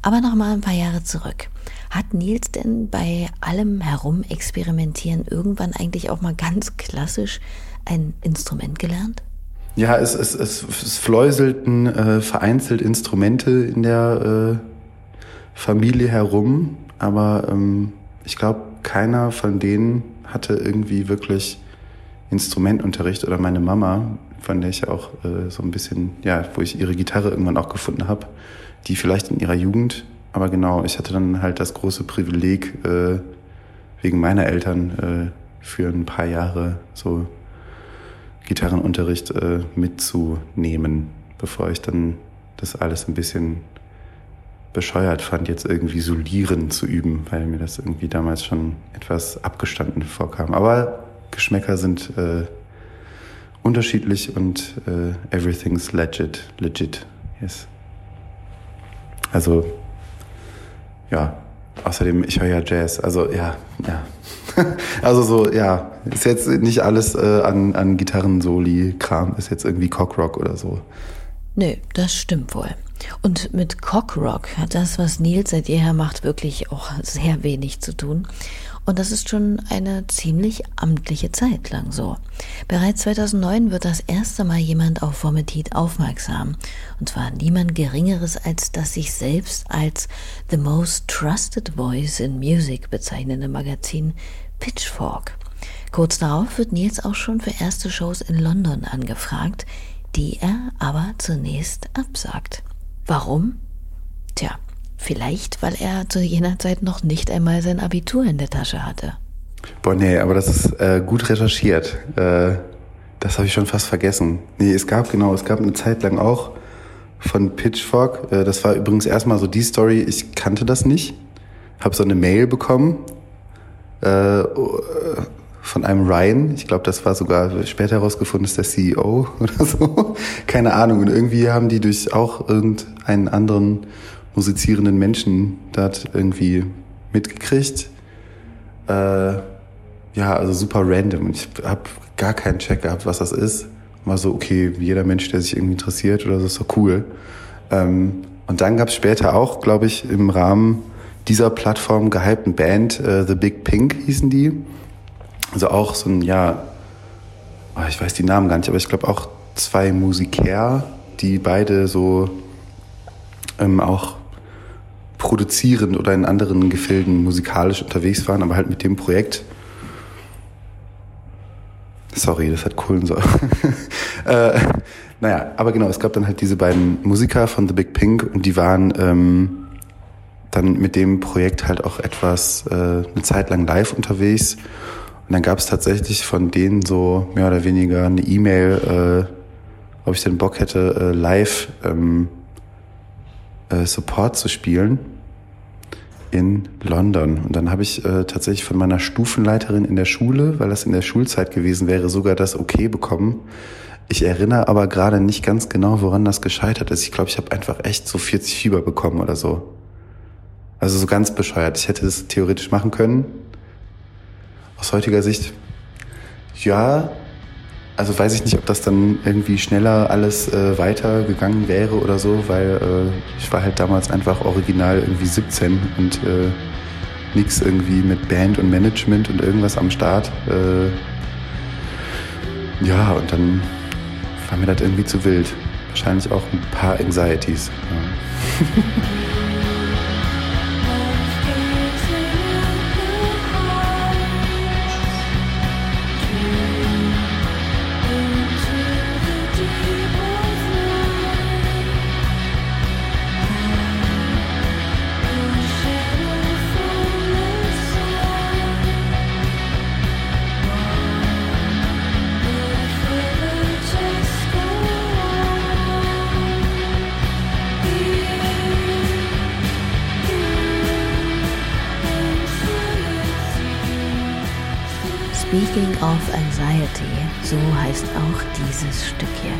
Aber noch mal ein paar Jahre zurück. Hat Nils denn bei allem Herumexperimentieren irgendwann eigentlich auch mal ganz klassisch ein Instrument gelernt? Ja, es, es, es, es fläuselten äh, vereinzelt Instrumente in der äh Familie herum, aber ähm, ich glaube, keiner von denen hatte irgendwie wirklich Instrumentunterricht oder meine Mama, von der ich ja auch äh, so ein bisschen, ja, wo ich ihre Gitarre irgendwann auch gefunden habe, die vielleicht in ihrer Jugend, aber genau, ich hatte dann halt das große Privileg, äh, wegen meiner Eltern äh, für ein paar Jahre so Gitarrenunterricht äh, mitzunehmen, bevor ich dann das alles ein bisschen bescheuert fand, jetzt irgendwie solieren zu üben, weil mir das irgendwie damals schon etwas abgestanden vorkam. Aber Geschmäcker sind äh, unterschiedlich und äh, everything's legit, legit, yes. Also, ja, außerdem, ich höre ja Jazz, also ja, ja. also so, ja, ist jetzt nicht alles äh, an, an Gitarren-Soli-Kram, ist jetzt irgendwie Cockrock oder so. Nö, das stimmt wohl. Und mit Cockrock hat das, was Nils seit jeher macht, wirklich auch sehr wenig zu tun. Und das ist schon eine ziemlich amtliche Zeit lang so. Bereits 2009 wird das erste Mal jemand auf Vomitit aufmerksam. Und zwar niemand Geringeres als das sich selbst als The Most Trusted Voice in Music bezeichnende Magazin Pitchfork. Kurz darauf wird Nils auch schon für erste Shows in London angefragt, die er aber zunächst absagt. Warum? Tja, vielleicht weil er zu jener Zeit noch nicht einmal sein Abitur in der Tasche hatte. Boah, nee, aber das ist äh, gut recherchiert. Äh, das habe ich schon fast vergessen. Nee, es gab genau, es gab eine Zeit lang auch von Pitchfork. Äh, das war übrigens erstmal so die Story, ich kannte das nicht. Habe so eine Mail bekommen äh, von einem Ryan. Ich glaube, das war sogar später herausgefunden, ist der CEO oder so. Keine Ahnung. Und irgendwie haben die durch auch irgendeinen anderen musizierenden Menschen dort irgendwie mitgekriegt. Äh, ja, also super random. Ich habe gar keinen Check gehabt, was das ist. War so, okay, jeder Mensch, der sich irgendwie interessiert oder so, ist doch cool. Ähm, und dann gab es später auch, glaube ich, im Rahmen dieser Plattform gehypten Band, äh, The Big Pink hießen die. Also auch so ein, ja, ah, ich weiß die Namen gar nicht, aber ich glaube auch zwei Musiker, die beide so ähm, auch produzierend oder in anderen Gefilden musikalisch unterwegs waren, aber halt mit dem Projekt. Sorry, das hat Kohlensäure. äh, naja, aber genau, es gab dann halt diese beiden Musiker von The Big Pink und die waren ähm, dann mit dem Projekt halt auch etwas äh, eine Zeit lang live unterwegs und dann gab es tatsächlich von denen so mehr oder weniger eine E-Mail, äh, ob ich denn Bock hätte, äh, live ähm, äh, Support zu spielen in London. Und dann habe ich äh, tatsächlich von meiner Stufenleiterin in der Schule, weil das in der Schulzeit gewesen wäre, sogar das Okay bekommen. Ich erinnere aber gerade nicht ganz genau, woran das gescheitert ist. Ich glaube, ich habe einfach echt so 40 Fieber bekommen oder so. Also so ganz bescheuert. Ich hätte das theoretisch machen können, aus heutiger Sicht, ja, also weiß ich nicht, ob das dann irgendwie schneller alles äh, weitergegangen wäre oder so, weil äh, ich war halt damals einfach original irgendwie 17 und äh, nichts irgendwie mit Band und Management und irgendwas am Start. Äh, ja, und dann war mir das irgendwie zu wild. Wahrscheinlich auch ein paar Anxieties. Ja. dieses Stück hier.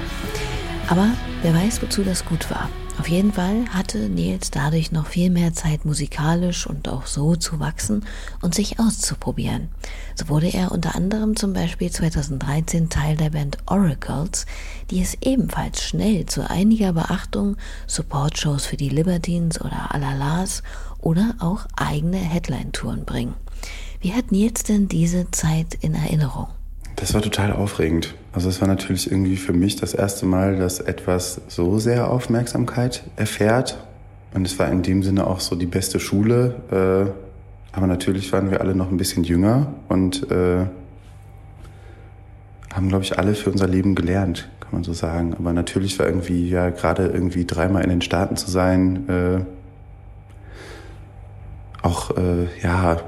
Aber wer weiß, wozu das gut war. Auf jeden Fall hatte Nils dadurch noch viel mehr Zeit musikalisch und auch so zu wachsen und sich auszuprobieren. So wurde er unter anderem zum Beispiel 2013 Teil der Band Oracles, die es ebenfalls schnell zu einiger Beachtung Support-Shows für die Libertines oder Alalas oder auch eigene Headline-Touren bringen. Wie hat Nils denn diese Zeit in Erinnerung? Das war total aufregend. Also es war natürlich irgendwie für mich das erste Mal, dass etwas so sehr Aufmerksamkeit erfährt. Und es war in dem Sinne auch so die beste Schule. Äh, aber natürlich waren wir alle noch ein bisschen jünger und äh, haben, glaube ich, alle für unser Leben gelernt, kann man so sagen. Aber natürlich war irgendwie, ja, gerade irgendwie dreimal in den Staaten zu sein, äh, auch, äh, ja,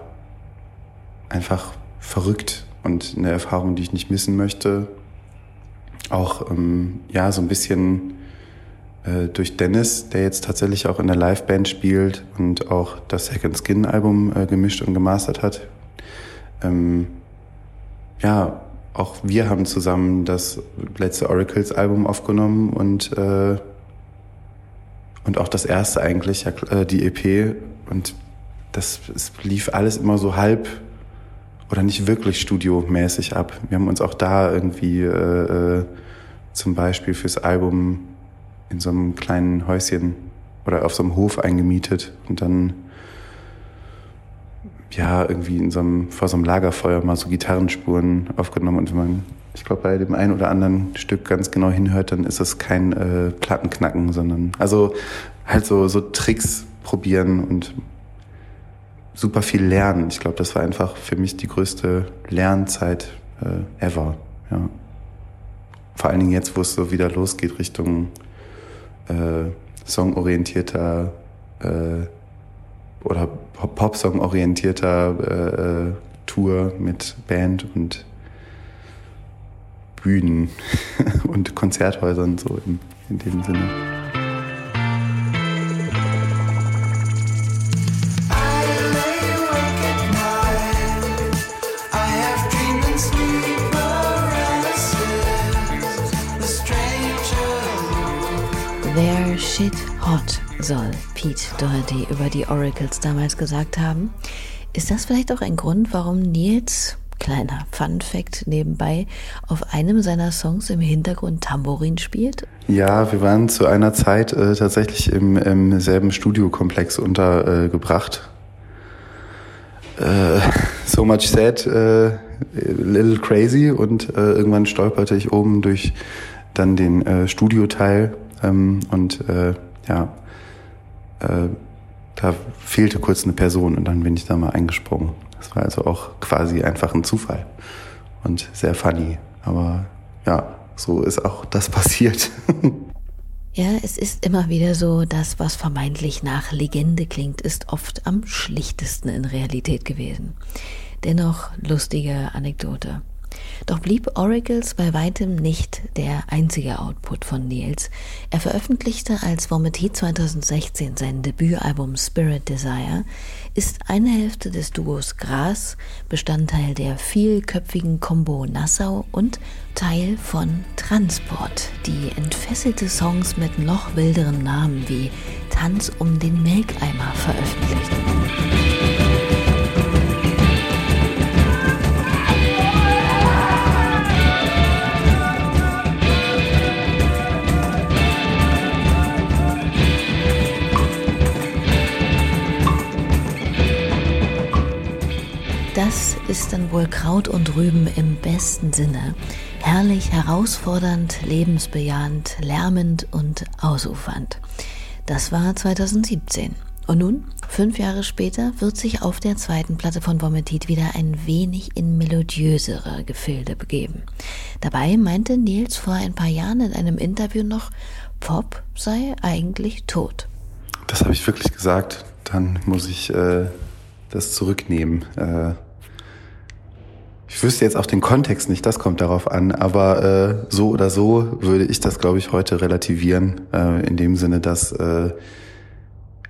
einfach verrückt und eine Erfahrung, die ich nicht missen möchte. Auch ähm, ja so ein bisschen äh, durch Dennis, der jetzt tatsächlich auch in der Liveband spielt und auch das Second Skin Album äh, gemischt und gemastert hat. Ähm, ja, auch wir haben zusammen das letzte Oracles Album aufgenommen und äh, und auch das erste eigentlich, äh, die EP und das es lief alles immer so halb oder nicht wirklich studiomäßig ab. Wir haben uns auch da irgendwie äh, äh, zum Beispiel fürs Album in so einem kleinen Häuschen oder auf so einem Hof eingemietet und dann ja irgendwie in so einem, vor so einem Lagerfeuer mal so Gitarrenspuren aufgenommen und wenn man, ich glaube, bei dem einen oder anderen Stück ganz genau hinhört, dann ist es kein äh, Plattenknacken, sondern also halt so, so Tricks probieren und super viel lernen. Ich glaube, das war einfach für mich die größte Lernzeit äh, ever. Ja. Vor allen Dingen jetzt, wo es so wieder losgeht Richtung äh, songorientierter äh, oder Pop-Song-orientierter äh, äh, Tour mit Band und Bühnen und Konzerthäusern so in, in dem Sinne. Hot soll Pete Doherty über die Oracles damals gesagt haben. Ist das vielleicht auch ein Grund, warum Nils, kleiner Fun Fact nebenbei, auf einem seiner Songs im Hintergrund Tambourin spielt? Ja, wir waren zu einer Zeit äh, tatsächlich im, im selben Studiokomplex untergebracht. Äh, so much said, äh, little crazy und äh, irgendwann stolperte ich oben durch dann den äh, Studioteil ähm, und äh, ja, äh, da fehlte kurz eine Person und dann bin ich da mal eingesprungen. Das war also auch quasi einfach ein Zufall und sehr funny. Aber ja, so ist auch das passiert. Ja, es ist immer wieder so, das, was vermeintlich nach Legende klingt, ist oft am schlichtesten in Realität gewesen. Dennoch lustige Anekdote. Doch blieb Oracles bei weitem nicht der einzige Output von Niels. Er veröffentlichte als Vomitit 2016 sein Debütalbum Spirit Desire, ist eine Hälfte des Duos Gras, Bestandteil der vielköpfigen Combo Nassau und Teil von Transport, die entfesselte Songs mit noch wilderen Namen wie Tanz um den Melkeimer veröffentlichten. Ist dann wohl Kraut und Rüben im besten Sinne. Herrlich, herausfordernd, lebensbejahend, lärmend und ausufernd. Das war 2017. Und nun, fünf Jahre später, wird sich auf der zweiten Platte von Vomitit wieder ein wenig in melodiösere Gefilde begeben. Dabei meinte Nils vor ein paar Jahren in einem Interview noch, Pop sei eigentlich tot. Das habe ich wirklich gesagt. Dann muss ich äh, das zurücknehmen. Äh, ich wüsste jetzt auch den Kontext nicht, das kommt darauf an, aber äh, so oder so würde ich das, glaube ich, heute relativieren, äh, in dem Sinne, dass äh,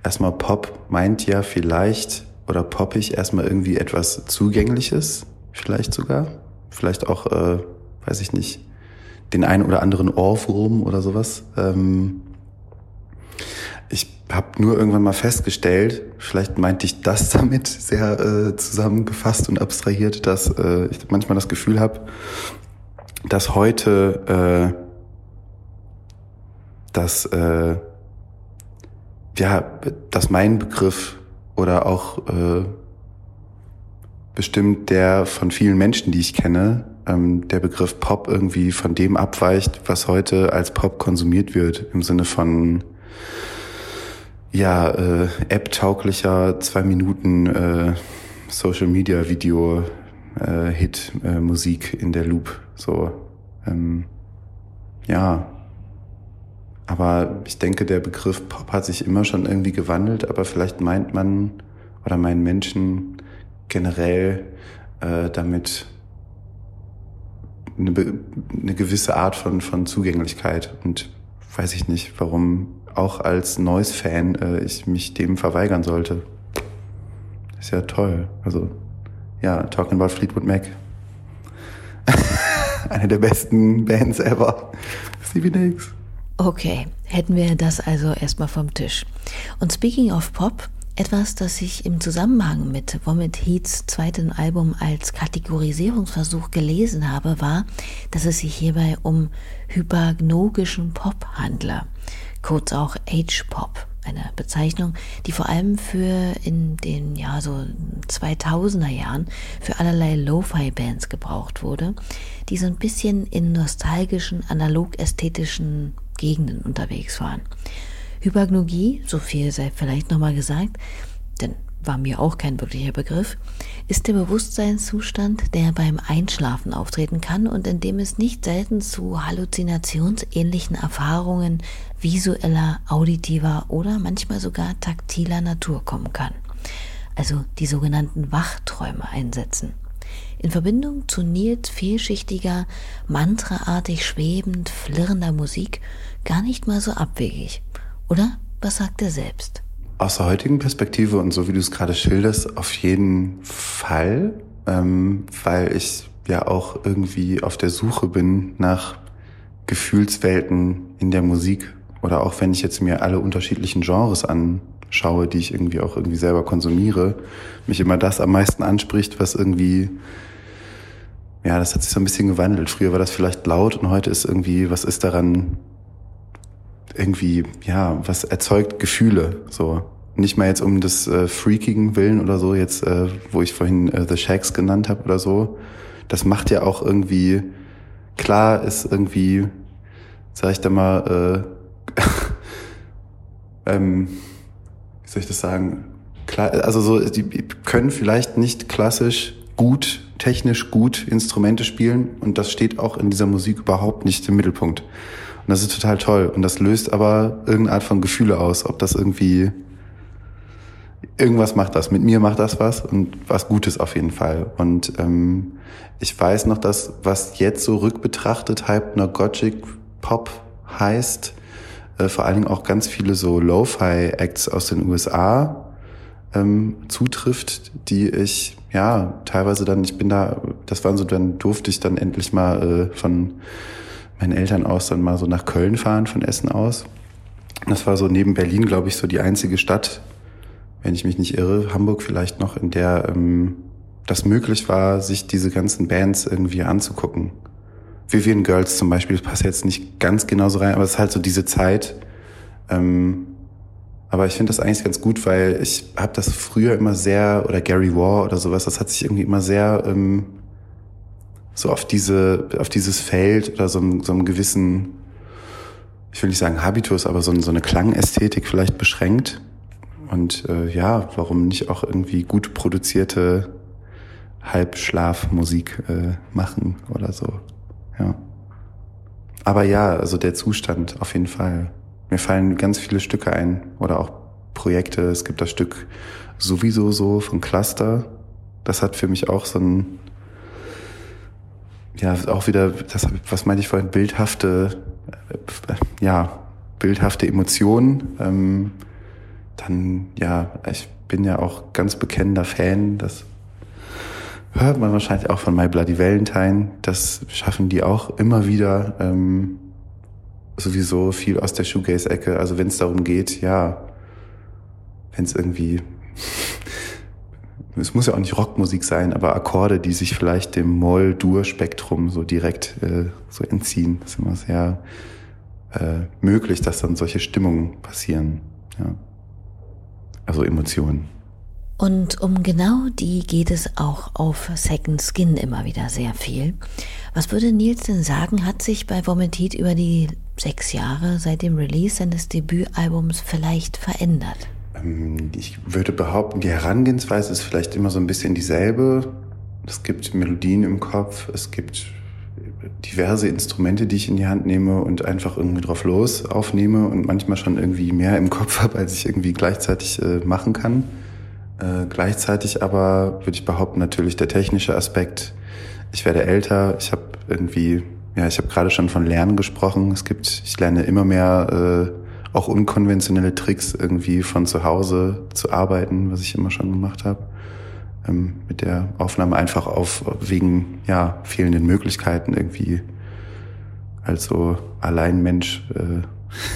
erstmal Pop meint ja vielleicht oder poppig erstmal irgendwie etwas Zugängliches, vielleicht sogar, vielleicht auch, äh, weiß ich nicht, den einen oder anderen Ohrwurm oder sowas. Ähm, habe nur irgendwann mal festgestellt, vielleicht meinte ich das damit sehr äh, zusammengefasst und abstrahiert, dass äh, ich manchmal das Gefühl habe, dass heute äh, dass äh, ja, dass mein Begriff oder auch äh, bestimmt der von vielen Menschen, die ich kenne, ähm, der Begriff Pop irgendwie von dem abweicht, was heute als Pop konsumiert wird, im Sinne von ja, äh, App-tauglicher zwei Minuten äh, Social Media Video äh, Hit äh, Musik in der Loop. So, ähm, ja. Aber ich denke, der Begriff Pop hat sich immer schon irgendwie gewandelt, aber vielleicht meint man oder meinen Menschen generell äh, damit eine, eine gewisse Art von, von Zugänglichkeit und weiß ich nicht, warum auch als Noise-Fan äh, ich mich dem verweigern sollte. Ist ja toll. Also, ja, talking about Fleetwood Mac. Eine der besten Bands ever. Stevie Nicks. Okay, hätten wir das also erstmal vom Tisch. Und speaking of Pop, etwas, das ich im Zusammenhang mit Vomit Heats zweiten Album als Kategorisierungsversuch gelesen habe, war, dass es sich hierbei um hypnagnogischen Pop handle, kurz auch H-Pop, eine Bezeichnung, die vor allem für in den ja so 2000er Jahren für allerlei Lo-Fi-Bands gebraucht wurde, die so ein bisschen in nostalgischen, analog-ästhetischen Gegenden unterwegs waren. Hypagnogie, so viel sei vielleicht nochmal gesagt, denn war mir auch kein wirklicher Begriff, ist der Bewusstseinszustand, der beim Einschlafen auftreten kann und in dem es nicht selten zu halluzinationsähnlichen Erfahrungen visueller, auditiver oder manchmal sogar taktiler Natur kommen kann. Also die sogenannten Wachträume einsetzen. In Verbindung zu Nils vielschichtiger, mantraartig schwebend, flirrender Musik gar nicht mal so abwegig. Oder was sagt er selbst? Aus der heutigen Perspektive und so wie du es gerade schilderst, auf jeden Fall, ähm, weil ich ja auch irgendwie auf der Suche bin nach Gefühlswelten in der Musik oder auch wenn ich jetzt mir alle unterschiedlichen Genres anschaue, die ich irgendwie auch irgendwie selber konsumiere, mich immer das am meisten anspricht, was irgendwie ja, das hat sich so ein bisschen gewandelt. Früher war das vielleicht laut und heute ist irgendwie, was ist daran irgendwie, ja, was erzeugt Gefühle, so. Nicht mal jetzt um des äh, freakigen Willen oder so, jetzt, äh, wo ich vorhin äh, The Shacks genannt habe oder so. Das macht ja auch irgendwie, klar ist irgendwie, sag ich da mal, äh, ähm, wie soll ich das sagen? Klar, also so, die können vielleicht nicht klassisch gut, technisch gut Instrumente spielen und das steht auch in dieser Musik überhaupt nicht im Mittelpunkt. Und das ist total toll. Und das löst aber irgendeine Art von Gefühle aus, ob das irgendwie irgendwas macht das. Mit mir macht das was und was Gutes auf jeden Fall. Und ähm, ich weiß noch, dass was jetzt so rückbetrachtet Hypnagogic Pop heißt, äh, vor allen Dingen auch ganz viele so Lo-Fi-Acts aus den USA ähm, zutrifft, die ich ja teilweise dann, ich bin da, das waren so, dann durfte ich dann endlich mal äh, von meinen Eltern aus dann mal so nach Köln fahren von Essen aus. Das war so neben Berlin, glaube ich, so die einzige Stadt, wenn ich mich nicht irre, Hamburg vielleicht noch, in der ähm, das möglich war, sich diese ganzen Bands irgendwie anzugucken. Vivian Girls zum Beispiel, das passt jetzt nicht ganz genauso rein, aber es ist halt so diese Zeit. Ähm, aber ich finde das eigentlich ganz gut, weil ich habe das früher immer sehr, oder Gary War oder sowas, das hat sich irgendwie immer sehr ähm, so auf diese, auf dieses Feld oder so, so einem gewissen, ich will nicht sagen Habitus, aber so, so eine Klangästhetik vielleicht beschränkt. Und äh, ja, warum nicht auch irgendwie gut produzierte Halbschlafmusik äh, machen oder so. Ja. Aber ja, also der Zustand auf jeden Fall. Mir fallen ganz viele Stücke ein oder auch Projekte. Es gibt das Stück sowieso so von Cluster. Das hat für mich auch so ein ja, auch wieder, das, was meinte ich vorhin, bildhafte, äh, ja, bildhafte Emotionen. Ähm, dann, ja, ich bin ja auch ganz bekennender Fan, das hört man wahrscheinlich auch von My Bloody Valentine. Das schaffen die auch immer wieder, ähm, sowieso viel aus der Shoegaze-Ecke. Also wenn es darum geht, ja, wenn es irgendwie es muss ja auch nicht Rockmusik sein, aber Akkorde, die sich vielleicht dem Moll-Dur-Spektrum so direkt äh, so entziehen. Das ist immer sehr äh, möglich, dass dann solche Stimmungen passieren. Ja. Also Emotionen. Und um genau die geht es auch auf Second Skin immer wieder sehr viel. Was würde Nils denn sagen, hat sich bei Vomitit über die sechs Jahre seit dem Release seines Debütalbums vielleicht verändert? Ähm, ich würde behaupten, die Herangehensweise ist vielleicht immer so ein bisschen dieselbe. Es gibt Melodien im Kopf, es gibt diverse Instrumente, die ich in die Hand nehme und einfach irgendwie drauf los aufnehme und manchmal schon irgendwie mehr im Kopf habe, als ich irgendwie gleichzeitig äh, machen kann. Äh, gleichzeitig aber würde ich behaupten, natürlich der technische Aspekt. Ich werde älter, ich habe irgendwie ja, ich habe gerade schon von Lernen gesprochen. Es gibt, ich lerne immer mehr äh, auch unkonventionelle Tricks irgendwie von zu Hause zu arbeiten, was ich immer schon gemacht habe. Ähm, mit der Aufnahme einfach auf wegen ja fehlenden Möglichkeiten irgendwie also allein Mensch äh,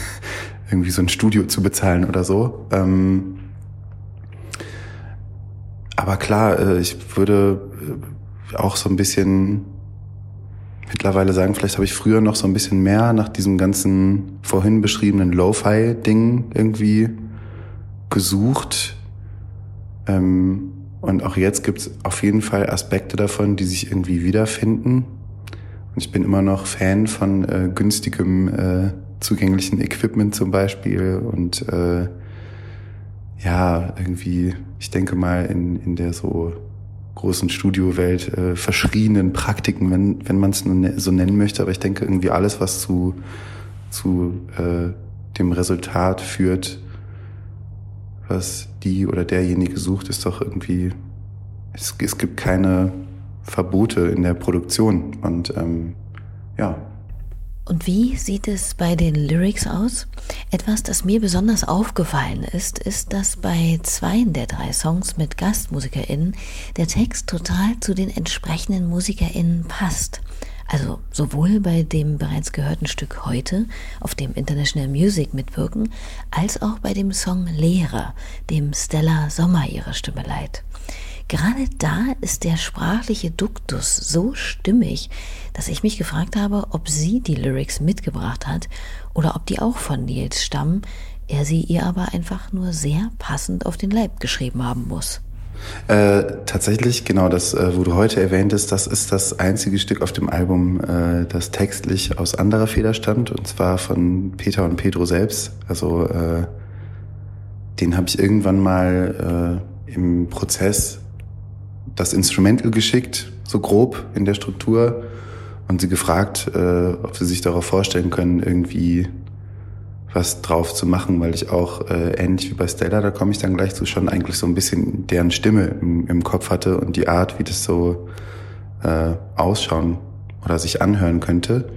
irgendwie so ein Studio zu bezahlen oder so. Ähm, aber klar, äh, ich würde äh, auch so ein bisschen mittlerweile sagen, vielleicht habe ich früher noch so ein bisschen mehr nach diesem ganzen vorhin beschriebenen Lo-Fi-Ding irgendwie gesucht. Ähm, und auch jetzt gibt es auf jeden Fall Aspekte davon, die sich irgendwie wiederfinden. Und ich bin immer noch Fan von äh, günstigem, äh, zugänglichen Equipment zum Beispiel und äh, ja, irgendwie, ich denke mal, in, in der so großen Studiowelt äh, verschrienen Praktiken, wenn, wenn man es ne, so nennen möchte. Aber ich denke irgendwie alles, was zu, zu äh, dem Resultat führt, was die oder derjenige sucht, ist doch irgendwie, es, es gibt keine Verbote in der Produktion. Und ähm, ja, und wie sieht es bei den Lyrics aus? Etwas, das mir besonders aufgefallen ist, ist, dass bei zwei der drei Songs mit GastmusikerInnen der Text total zu den entsprechenden MusikerInnen passt. Also sowohl bei dem bereits gehörten Stück heute, auf dem International Music mitwirken, als auch bei dem Song Lehrer, dem Stella Sommer ihre Stimme leiht. Gerade da ist der sprachliche Duktus so stimmig, dass ich mich gefragt habe, ob sie die Lyrics mitgebracht hat oder ob die auch von Nils stammen, er sie ihr aber einfach nur sehr passend auf den Leib geschrieben haben muss. Äh, tatsächlich, genau das, äh, wo du heute erwähntest, das ist das einzige Stück auf dem Album, äh, das textlich aus anderer Feder stammt, und zwar von Peter und Pedro selbst. Also äh, den habe ich irgendwann mal äh, im Prozess das Instrumental geschickt, so grob in der Struktur, und sie gefragt, äh, ob sie sich darauf vorstellen können, irgendwie was drauf zu machen, weil ich auch äh, ähnlich wie bei Stella, da komme ich dann gleich zu, schon eigentlich so ein bisschen deren Stimme im, im Kopf hatte und die Art, wie das so äh, ausschauen oder sich anhören könnte.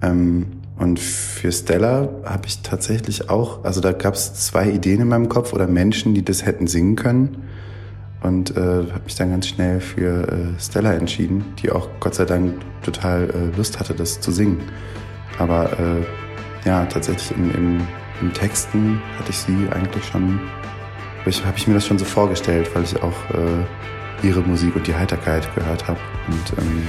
Ähm, und für Stella habe ich tatsächlich auch, also da gab es zwei Ideen in meinem Kopf oder Menschen, die das hätten singen können und äh, habe mich dann ganz schnell für äh, Stella entschieden, die auch Gott sei Dank total äh, Lust hatte, das zu singen. Aber äh, ja, tatsächlich im, im, im Texten hatte ich sie eigentlich schon, habe ich mir das schon so vorgestellt, weil ich auch äh, ihre Musik und die Heiterkeit gehört habe und ähm,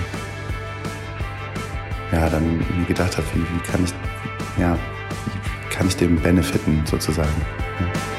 ja, dann mir gedacht habe, wie, wie kann ich, ja, wie kann ich dem benefiten sozusagen. Ja.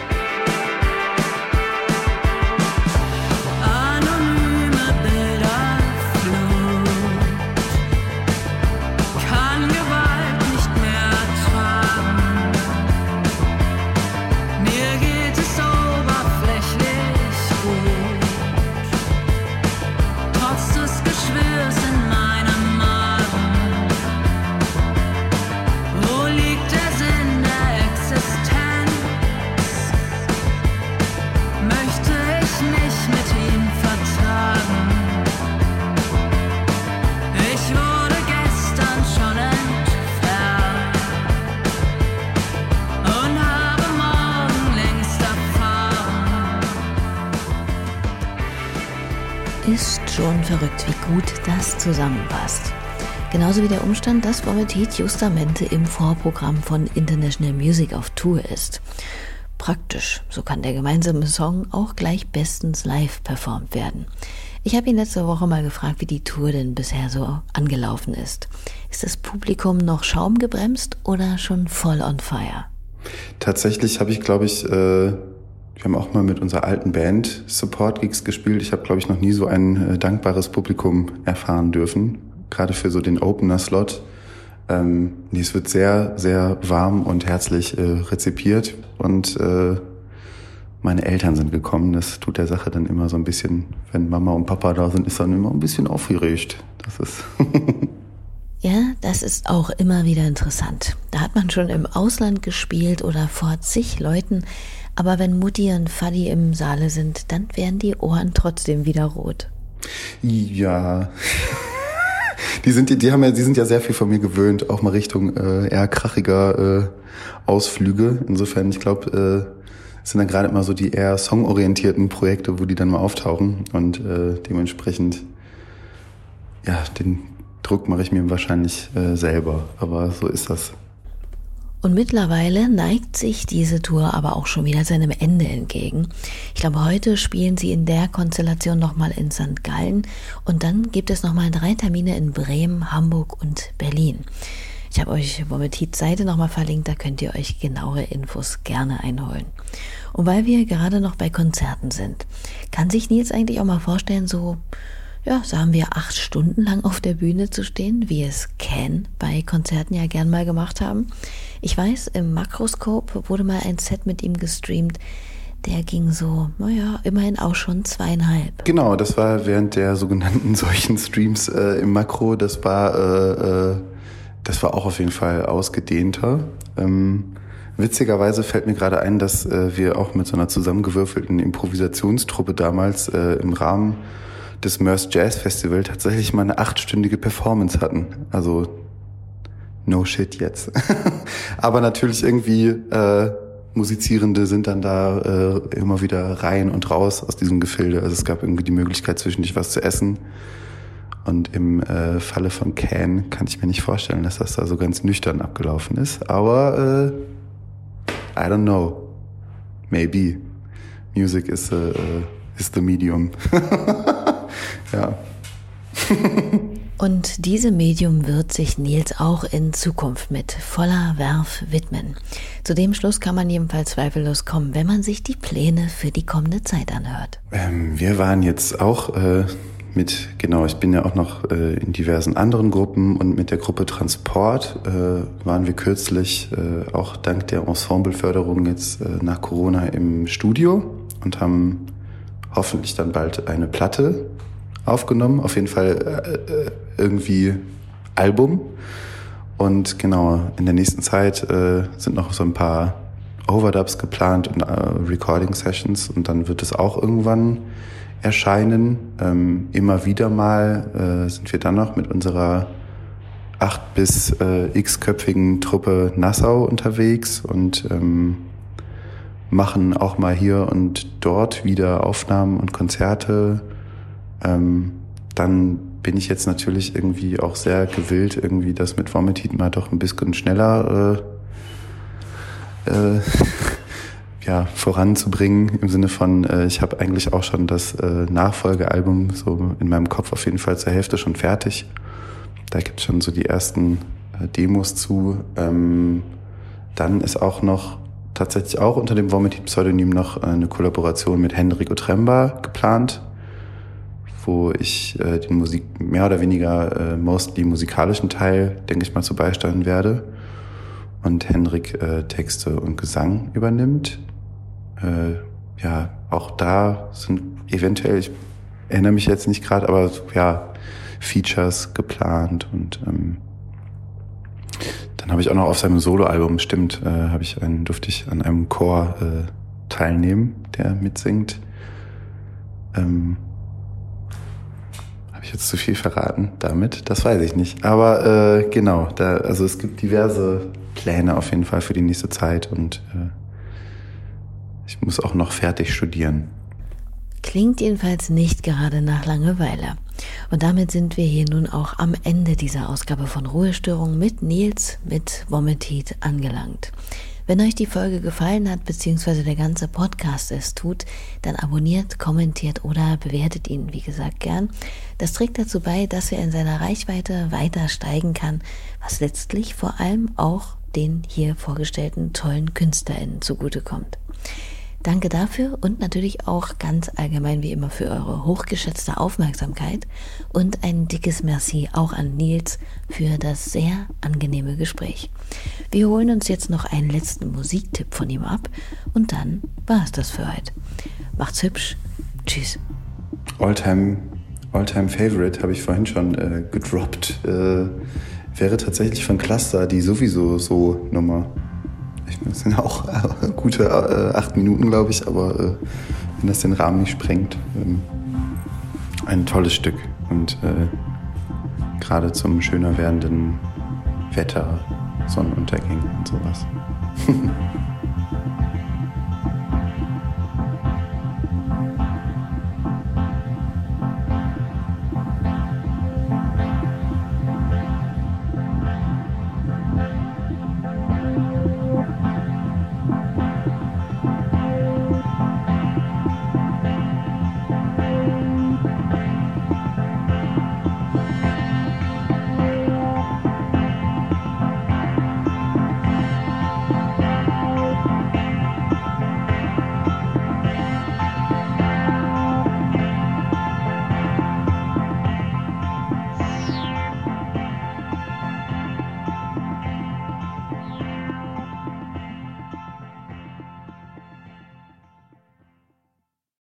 Verrückt, wie gut das zusammenpasst. Genauso wie der Umstand, dass Vomitit justamente im Vorprogramm von International Music auf Tour ist. Praktisch, so kann der gemeinsame Song auch gleich bestens live performt werden. Ich habe ihn letzte Woche mal gefragt, wie die Tour denn bisher so angelaufen ist. Ist das Publikum noch schaumgebremst oder schon voll on fire? Tatsächlich habe ich, glaube ich, äh wir haben auch mal mit unserer alten Band Support Gigs gespielt. Ich habe, glaube ich, noch nie so ein äh, dankbares Publikum erfahren dürfen, gerade für so den Opener-Slot. Ähm, es wird sehr, sehr warm und herzlich äh, rezipiert und äh, meine Eltern sind gekommen. Das tut der Sache dann immer so ein bisschen, wenn Mama und Papa da sind, ist dann immer ein bisschen aufgeregt. Das ist Ja, das ist auch immer wieder interessant. Da hat man schon im Ausland gespielt oder vor zig Leuten aber wenn Mutti und Fadi im Saale sind, dann werden die Ohren trotzdem wieder rot. Ja. die sind, die, die haben ja, die sind ja sehr viel von mir gewöhnt, auch mal Richtung äh, eher krachiger äh, Ausflüge. Insofern, ich glaube, äh, sind dann gerade immer so die eher songorientierten Projekte, wo die dann mal auftauchen und äh, dementsprechend, ja, den Druck mache ich mir wahrscheinlich äh, selber, aber so ist das. Und mittlerweile neigt sich diese Tour aber auch schon wieder seinem Ende entgegen. Ich glaube, heute spielen sie in der Konstellation nochmal in St. Gallen und dann gibt es nochmal drei Termine in Bremen, Hamburg und Berlin. Ich habe euch Vomitits Seite nochmal verlinkt, da könnt ihr euch genauere Infos gerne einholen. Und weil wir gerade noch bei Konzerten sind, kann sich Nils eigentlich auch mal vorstellen, so ja, sagen wir, acht Stunden lang auf der Bühne zu stehen, wie es Can bei Konzerten ja gern mal gemacht haben. Ich weiß, im Makroskop wurde mal ein Set mit ihm gestreamt. Der ging so, naja, immerhin auch schon zweieinhalb. Genau, das war während der sogenannten solchen Streams äh, im Makro. Das war, äh, äh, das war auch auf jeden Fall ausgedehnter. Ähm, witzigerweise fällt mir gerade ein, dass äh, wir auch mit so einer zusammengewürfelten Improvisationstruppe damals äh, im Rahmen des Merce Jazz Festival tatsächlich mal eine achtstündige Performance hatten. Also no shit jetzt. Aber natürlich irgendwie äh, Musizierende sind dann da äh, immer wieder rein und raus aus diesem Gefilde. Also es gab irgendwie die Möglichkeit, zwischendurch was zu essen. Und im äh, Falle von Can kann ich mir nicht vorstellen, dass das da so ganz nüchtern abgelaufen ist. Aber äh, I don't know. Maybe. Music is, uh, is the medium. ja. Und diesem Medium wird sich Nils auch in Zukunft mit voller Werf widmen. Zu dem Schluss kann man jedenfalls zweifellos kommen, wenn man sich die Pläne für die kommende Zeit anhört. Ähm, wir waren jetzt auch äh, mit, genau, ich bin ja auch noch äh, in diversen anderen Gruppen und mit der Gruppe Transport äh, waren wir kürzlich äh, auch dank der Ensembleförderung jetzt äh, nach Corona im Studio und haben hoffentlich dann bald eine Platte aufgenommen. Auf jeden Fall äh, äh, irgendwie Album. Und genau, in der nächsten Zeit äh, sind noch so ein paar Overdubs geplant und äh, Recording Sessions und dann wird es auch irgendwann erscheinen. Ähm, immer wieder mal äh, sind wir dann noch mit unserer acht bis äh, x-köpfigen Truppe Nassau unterwegs und ähm, machen auch mal hier und dort wieder Aufnahmen und Konzerte ähm, dann bin ich jetzt natürlich irgendwie auch sehr gewillt, irgendwie das mit Vomitit mal doch ein bisschen schneller äh, äh, ja, voranzubringen. Im Sinne von, äh, ich habe eigentlich auch schon das äh, Nachfolgealbum so in meinem Kopf auf jeden Fall zur Hälfte schon fertig. Da gibt es schon so die ersten äh, Demos zu. Ähm, dann ist auch noch tatsächlich auch unter dem Vomitit-Pseudonym noch äh, eine Kollaboration mit Hendrik Otremba geplant wo ich äh, den Musik mehr oder weniger äh, mostly musikalischen Teil, denke ich mal, zu beisteuern werde und Henrik äh, Texte und Gesang übernimmt. Äh, ja, auch da sind eventuell, ich erinnere mich jetzt nicht gerade, aber ja, Features geplant und ähm, dann habe ich auch noch auf seinem Soloalbum, stimmt, äh, habe ich einen, durfte ich an einem Chor äh, teilnehmen, der mitsingt. Ähm, habe ich jetzt zu viel verraten damit? Das weiß ich nicht. Aber äh, genau, da, also es gibt diverse Pläne auf jeden Fall für die nächste Zeit und äh, ich muss auch noch fertig studieren. Klingt jedenfalls nicht gerade nach Langeweile. Und damit sind wir hier nun auch am Ende dieser Ausgabe von Ruhestörung mit Nils mit Vomitit angelangt. Wenn euch die Folge gefallen hat, beziehungsweise der ganze Podcast es tut, dann abonniert, kommentiert oder bewertet ihn, wie gesagt, gern. Das trägt dazu bei, dass er in seiner Reichweite weiter steigen kann, was letztlich vor allem auch den hier vorgestellten tollen KünstlerInnen zugutekommt. Danke dafür und natürlich auch ganz allgemein wie immer für eure hochgeschätzte Aufmerksamkeit und ein dickes Merci auch an Nils für das sehr angenehme Gespräch. Wir holen uns jetzt noch einen letzten Musiktipp von ihm ab und dann war es das für heute. Macht's hübsch. Tschüss. Alltime, Alltime Favorite habe ich vorhin schon äh, gedroppt. Äh, wäre tatsächlich von Cluster die sowieso so Nummer. Das sind auch äh, gute äh, acht Minuten, glaube ich, aber äh, wenn das den Rahmen nicht sprengt, ähm, ein tolles Stück. Und äh, Gerade zum schöner werdenden Wetter, Sonnenuntergängen und sowas.